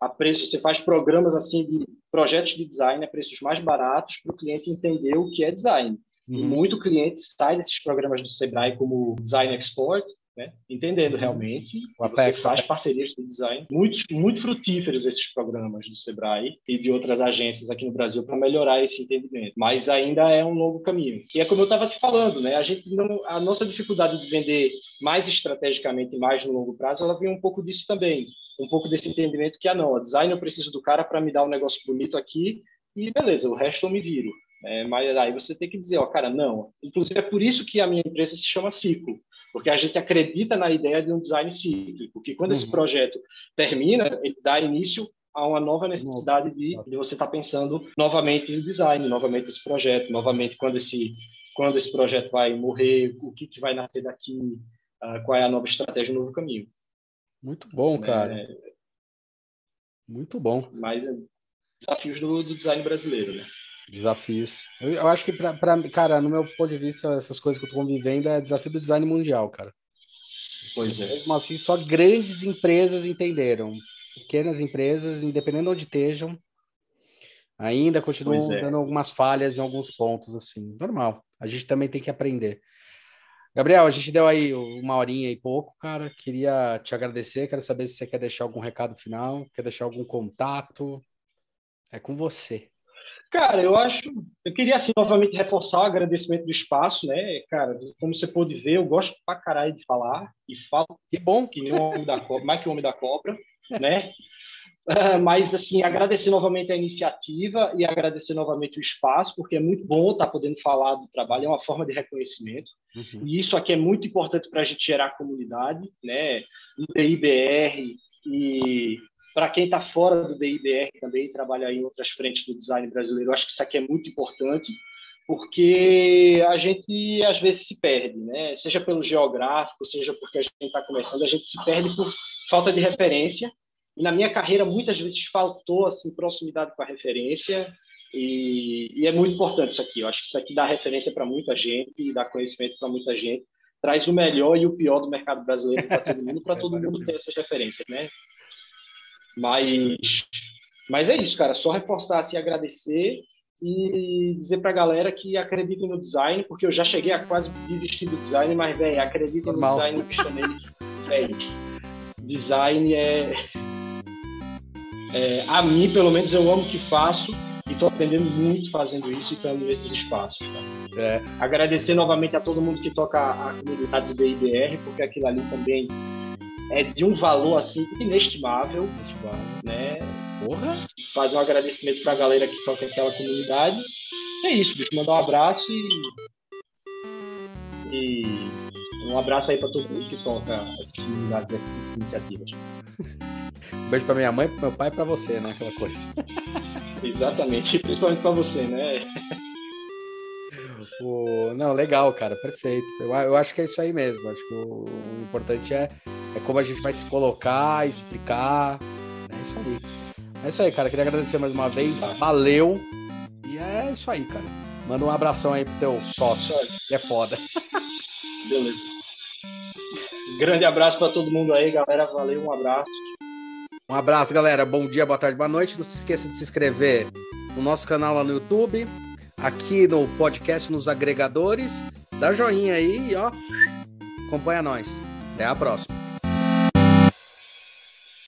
a preço, você faz programas assim de projetos de design a preços mais baratos para o cliente entender o que é design. Uhum. E muito cliente sai desses programas do Sebrae como Design Export né? entendendo realmente. O Apex, você faz parcerias de design muito, muito frutíferos esses programas do Sebrae e de outras agências aqui no Brasil para melhorar esse entendimento. Mas ainda é um longo caminho. E é como eu estava te falando, né? A gente não, a nossa dificuldade de vender mais estrategicamente e mais no longo prazo, ela vem um pouco disso também, um pouco desse entendimento que ah não, design eu preciso do cara para me dar um negócio bonito aqui e beleza, o resto eu me viro. É, mas aí você tem que dizer, ó, cara, não. Inclusive é por isso que a minha empresa se chama Ciclo porque a gente acredita na ideia de um design cíclico, que quando uhum. esse projeto termina, ele dá início a uma nova necessidade de, de você estar tá pensando novamente em design, novamente esse projeto, novamente quando esse quando esse projeto vai morrer, o que, que vai nascer daqui, uh, qual é a nova estratégia, o novo caminho. Muito bom, cara. É... Muito bom. Mas é desafios do, do design brasileiro, né? Desafios. Eu, eu acho que, para cara, no meu ponto de vista, essas coisas que eu tô convivendo é desafio do design mundial, cara. Pois é. Mesmo assim, só grandes empresas entenderam. Pequenas empresas, independente de onde estejam, Ainda continuam é. dando algumas falhas em alguns pontos, assim. Normal. A gente também tem que aprender. Gabriel, a gente deu aí uma horinha e pouco, cara. Queria te agradecer. Quero saber se você quer deixar algum recado final, quer deixar algum contato. É com você. Cara, eu acho. Eu queria, assim, novamente reforçar o agradecimento do espaço, né? Cara, como você pôde ver, eu gosto pra caralho de falar e falo. Que bom. Que nem o homem da cobra, mais que o homem da cobra, né? Uh, mas, assim, agradecer novamente a iniciativa e agradecer novamente o espaço, porque é muito bom estar podendo falar do trabalho, é uma forma de reconhecimento. Uhum. E isso aqui é muito importante para a gente gerar comunidade, né? No DIBR e para quem está fora do DIBR também, trabalha em outras frentes do design brasileiro, acho que isso aqui é muito importante, porque a gente às vezes se perde, né? Seja pelo geográfico, seja porque a gente está começando, a gente se perde por falta de referência. E na minha carreira muitas vezes faltou assim proximidade com a referência e, e é muito importante isso aqui. Eu acho que isso aqui dá referência para muita gente e dá conhecimento para muita gente. Traz o melhor e o pior do mercado brasileiro para todo mundo, para todo mundo ter essas referências, né? Mas, mas é isso, cara. Só reforçar assim, agradecer e dizer para a galera que acreditem no design, porque eu já cheguei a quase desistir do design, mas, velho, acreditem no design no Pixonele. Velho, design é, é. A mim, pelo menos, eu amo o que faço e estou aprendendo muito fazendo isso e estando nesses espaços. Tá? É, agradecer novamente a todo mundo que toca a comunidade do BIBR, porque aquilo ali também é de um valor assim inestimável, né? Porra. Fazer um agradecimento para a galera que toca aquela comunidade. É isso, bicho. Mandar um abraço e, e um abraço aí para todo mundo que toca comunidades dessas iniciativas. Um beijo para minha mãe, para meu pai e para você, né? Aquela coisa. Exatamente, principalmente para você, né? O... Não, legal, cara, perfeito. Eu, eu acho que é isso aí mesmo. Acho que o, o importante é, é como a gente vai se colocar, explicar. É isso aí. É isso aí, cara. Queria agradecer mais uma vez. Valeu. E é isso aí, cara. Manda um abração aí pro teu sócio, que é foda. Beleza. Grande abraço para todo mundo aí, galera. Valeu, um abraço. Um abraço, galera. Bom dia, boa tarde, boa noite. Não se esqueça de se inscrever no nosso canal lá no YouTube aqui no podcast, nos agregadores. Dá joinha aí e ó, acompanha nós. Até a próxima.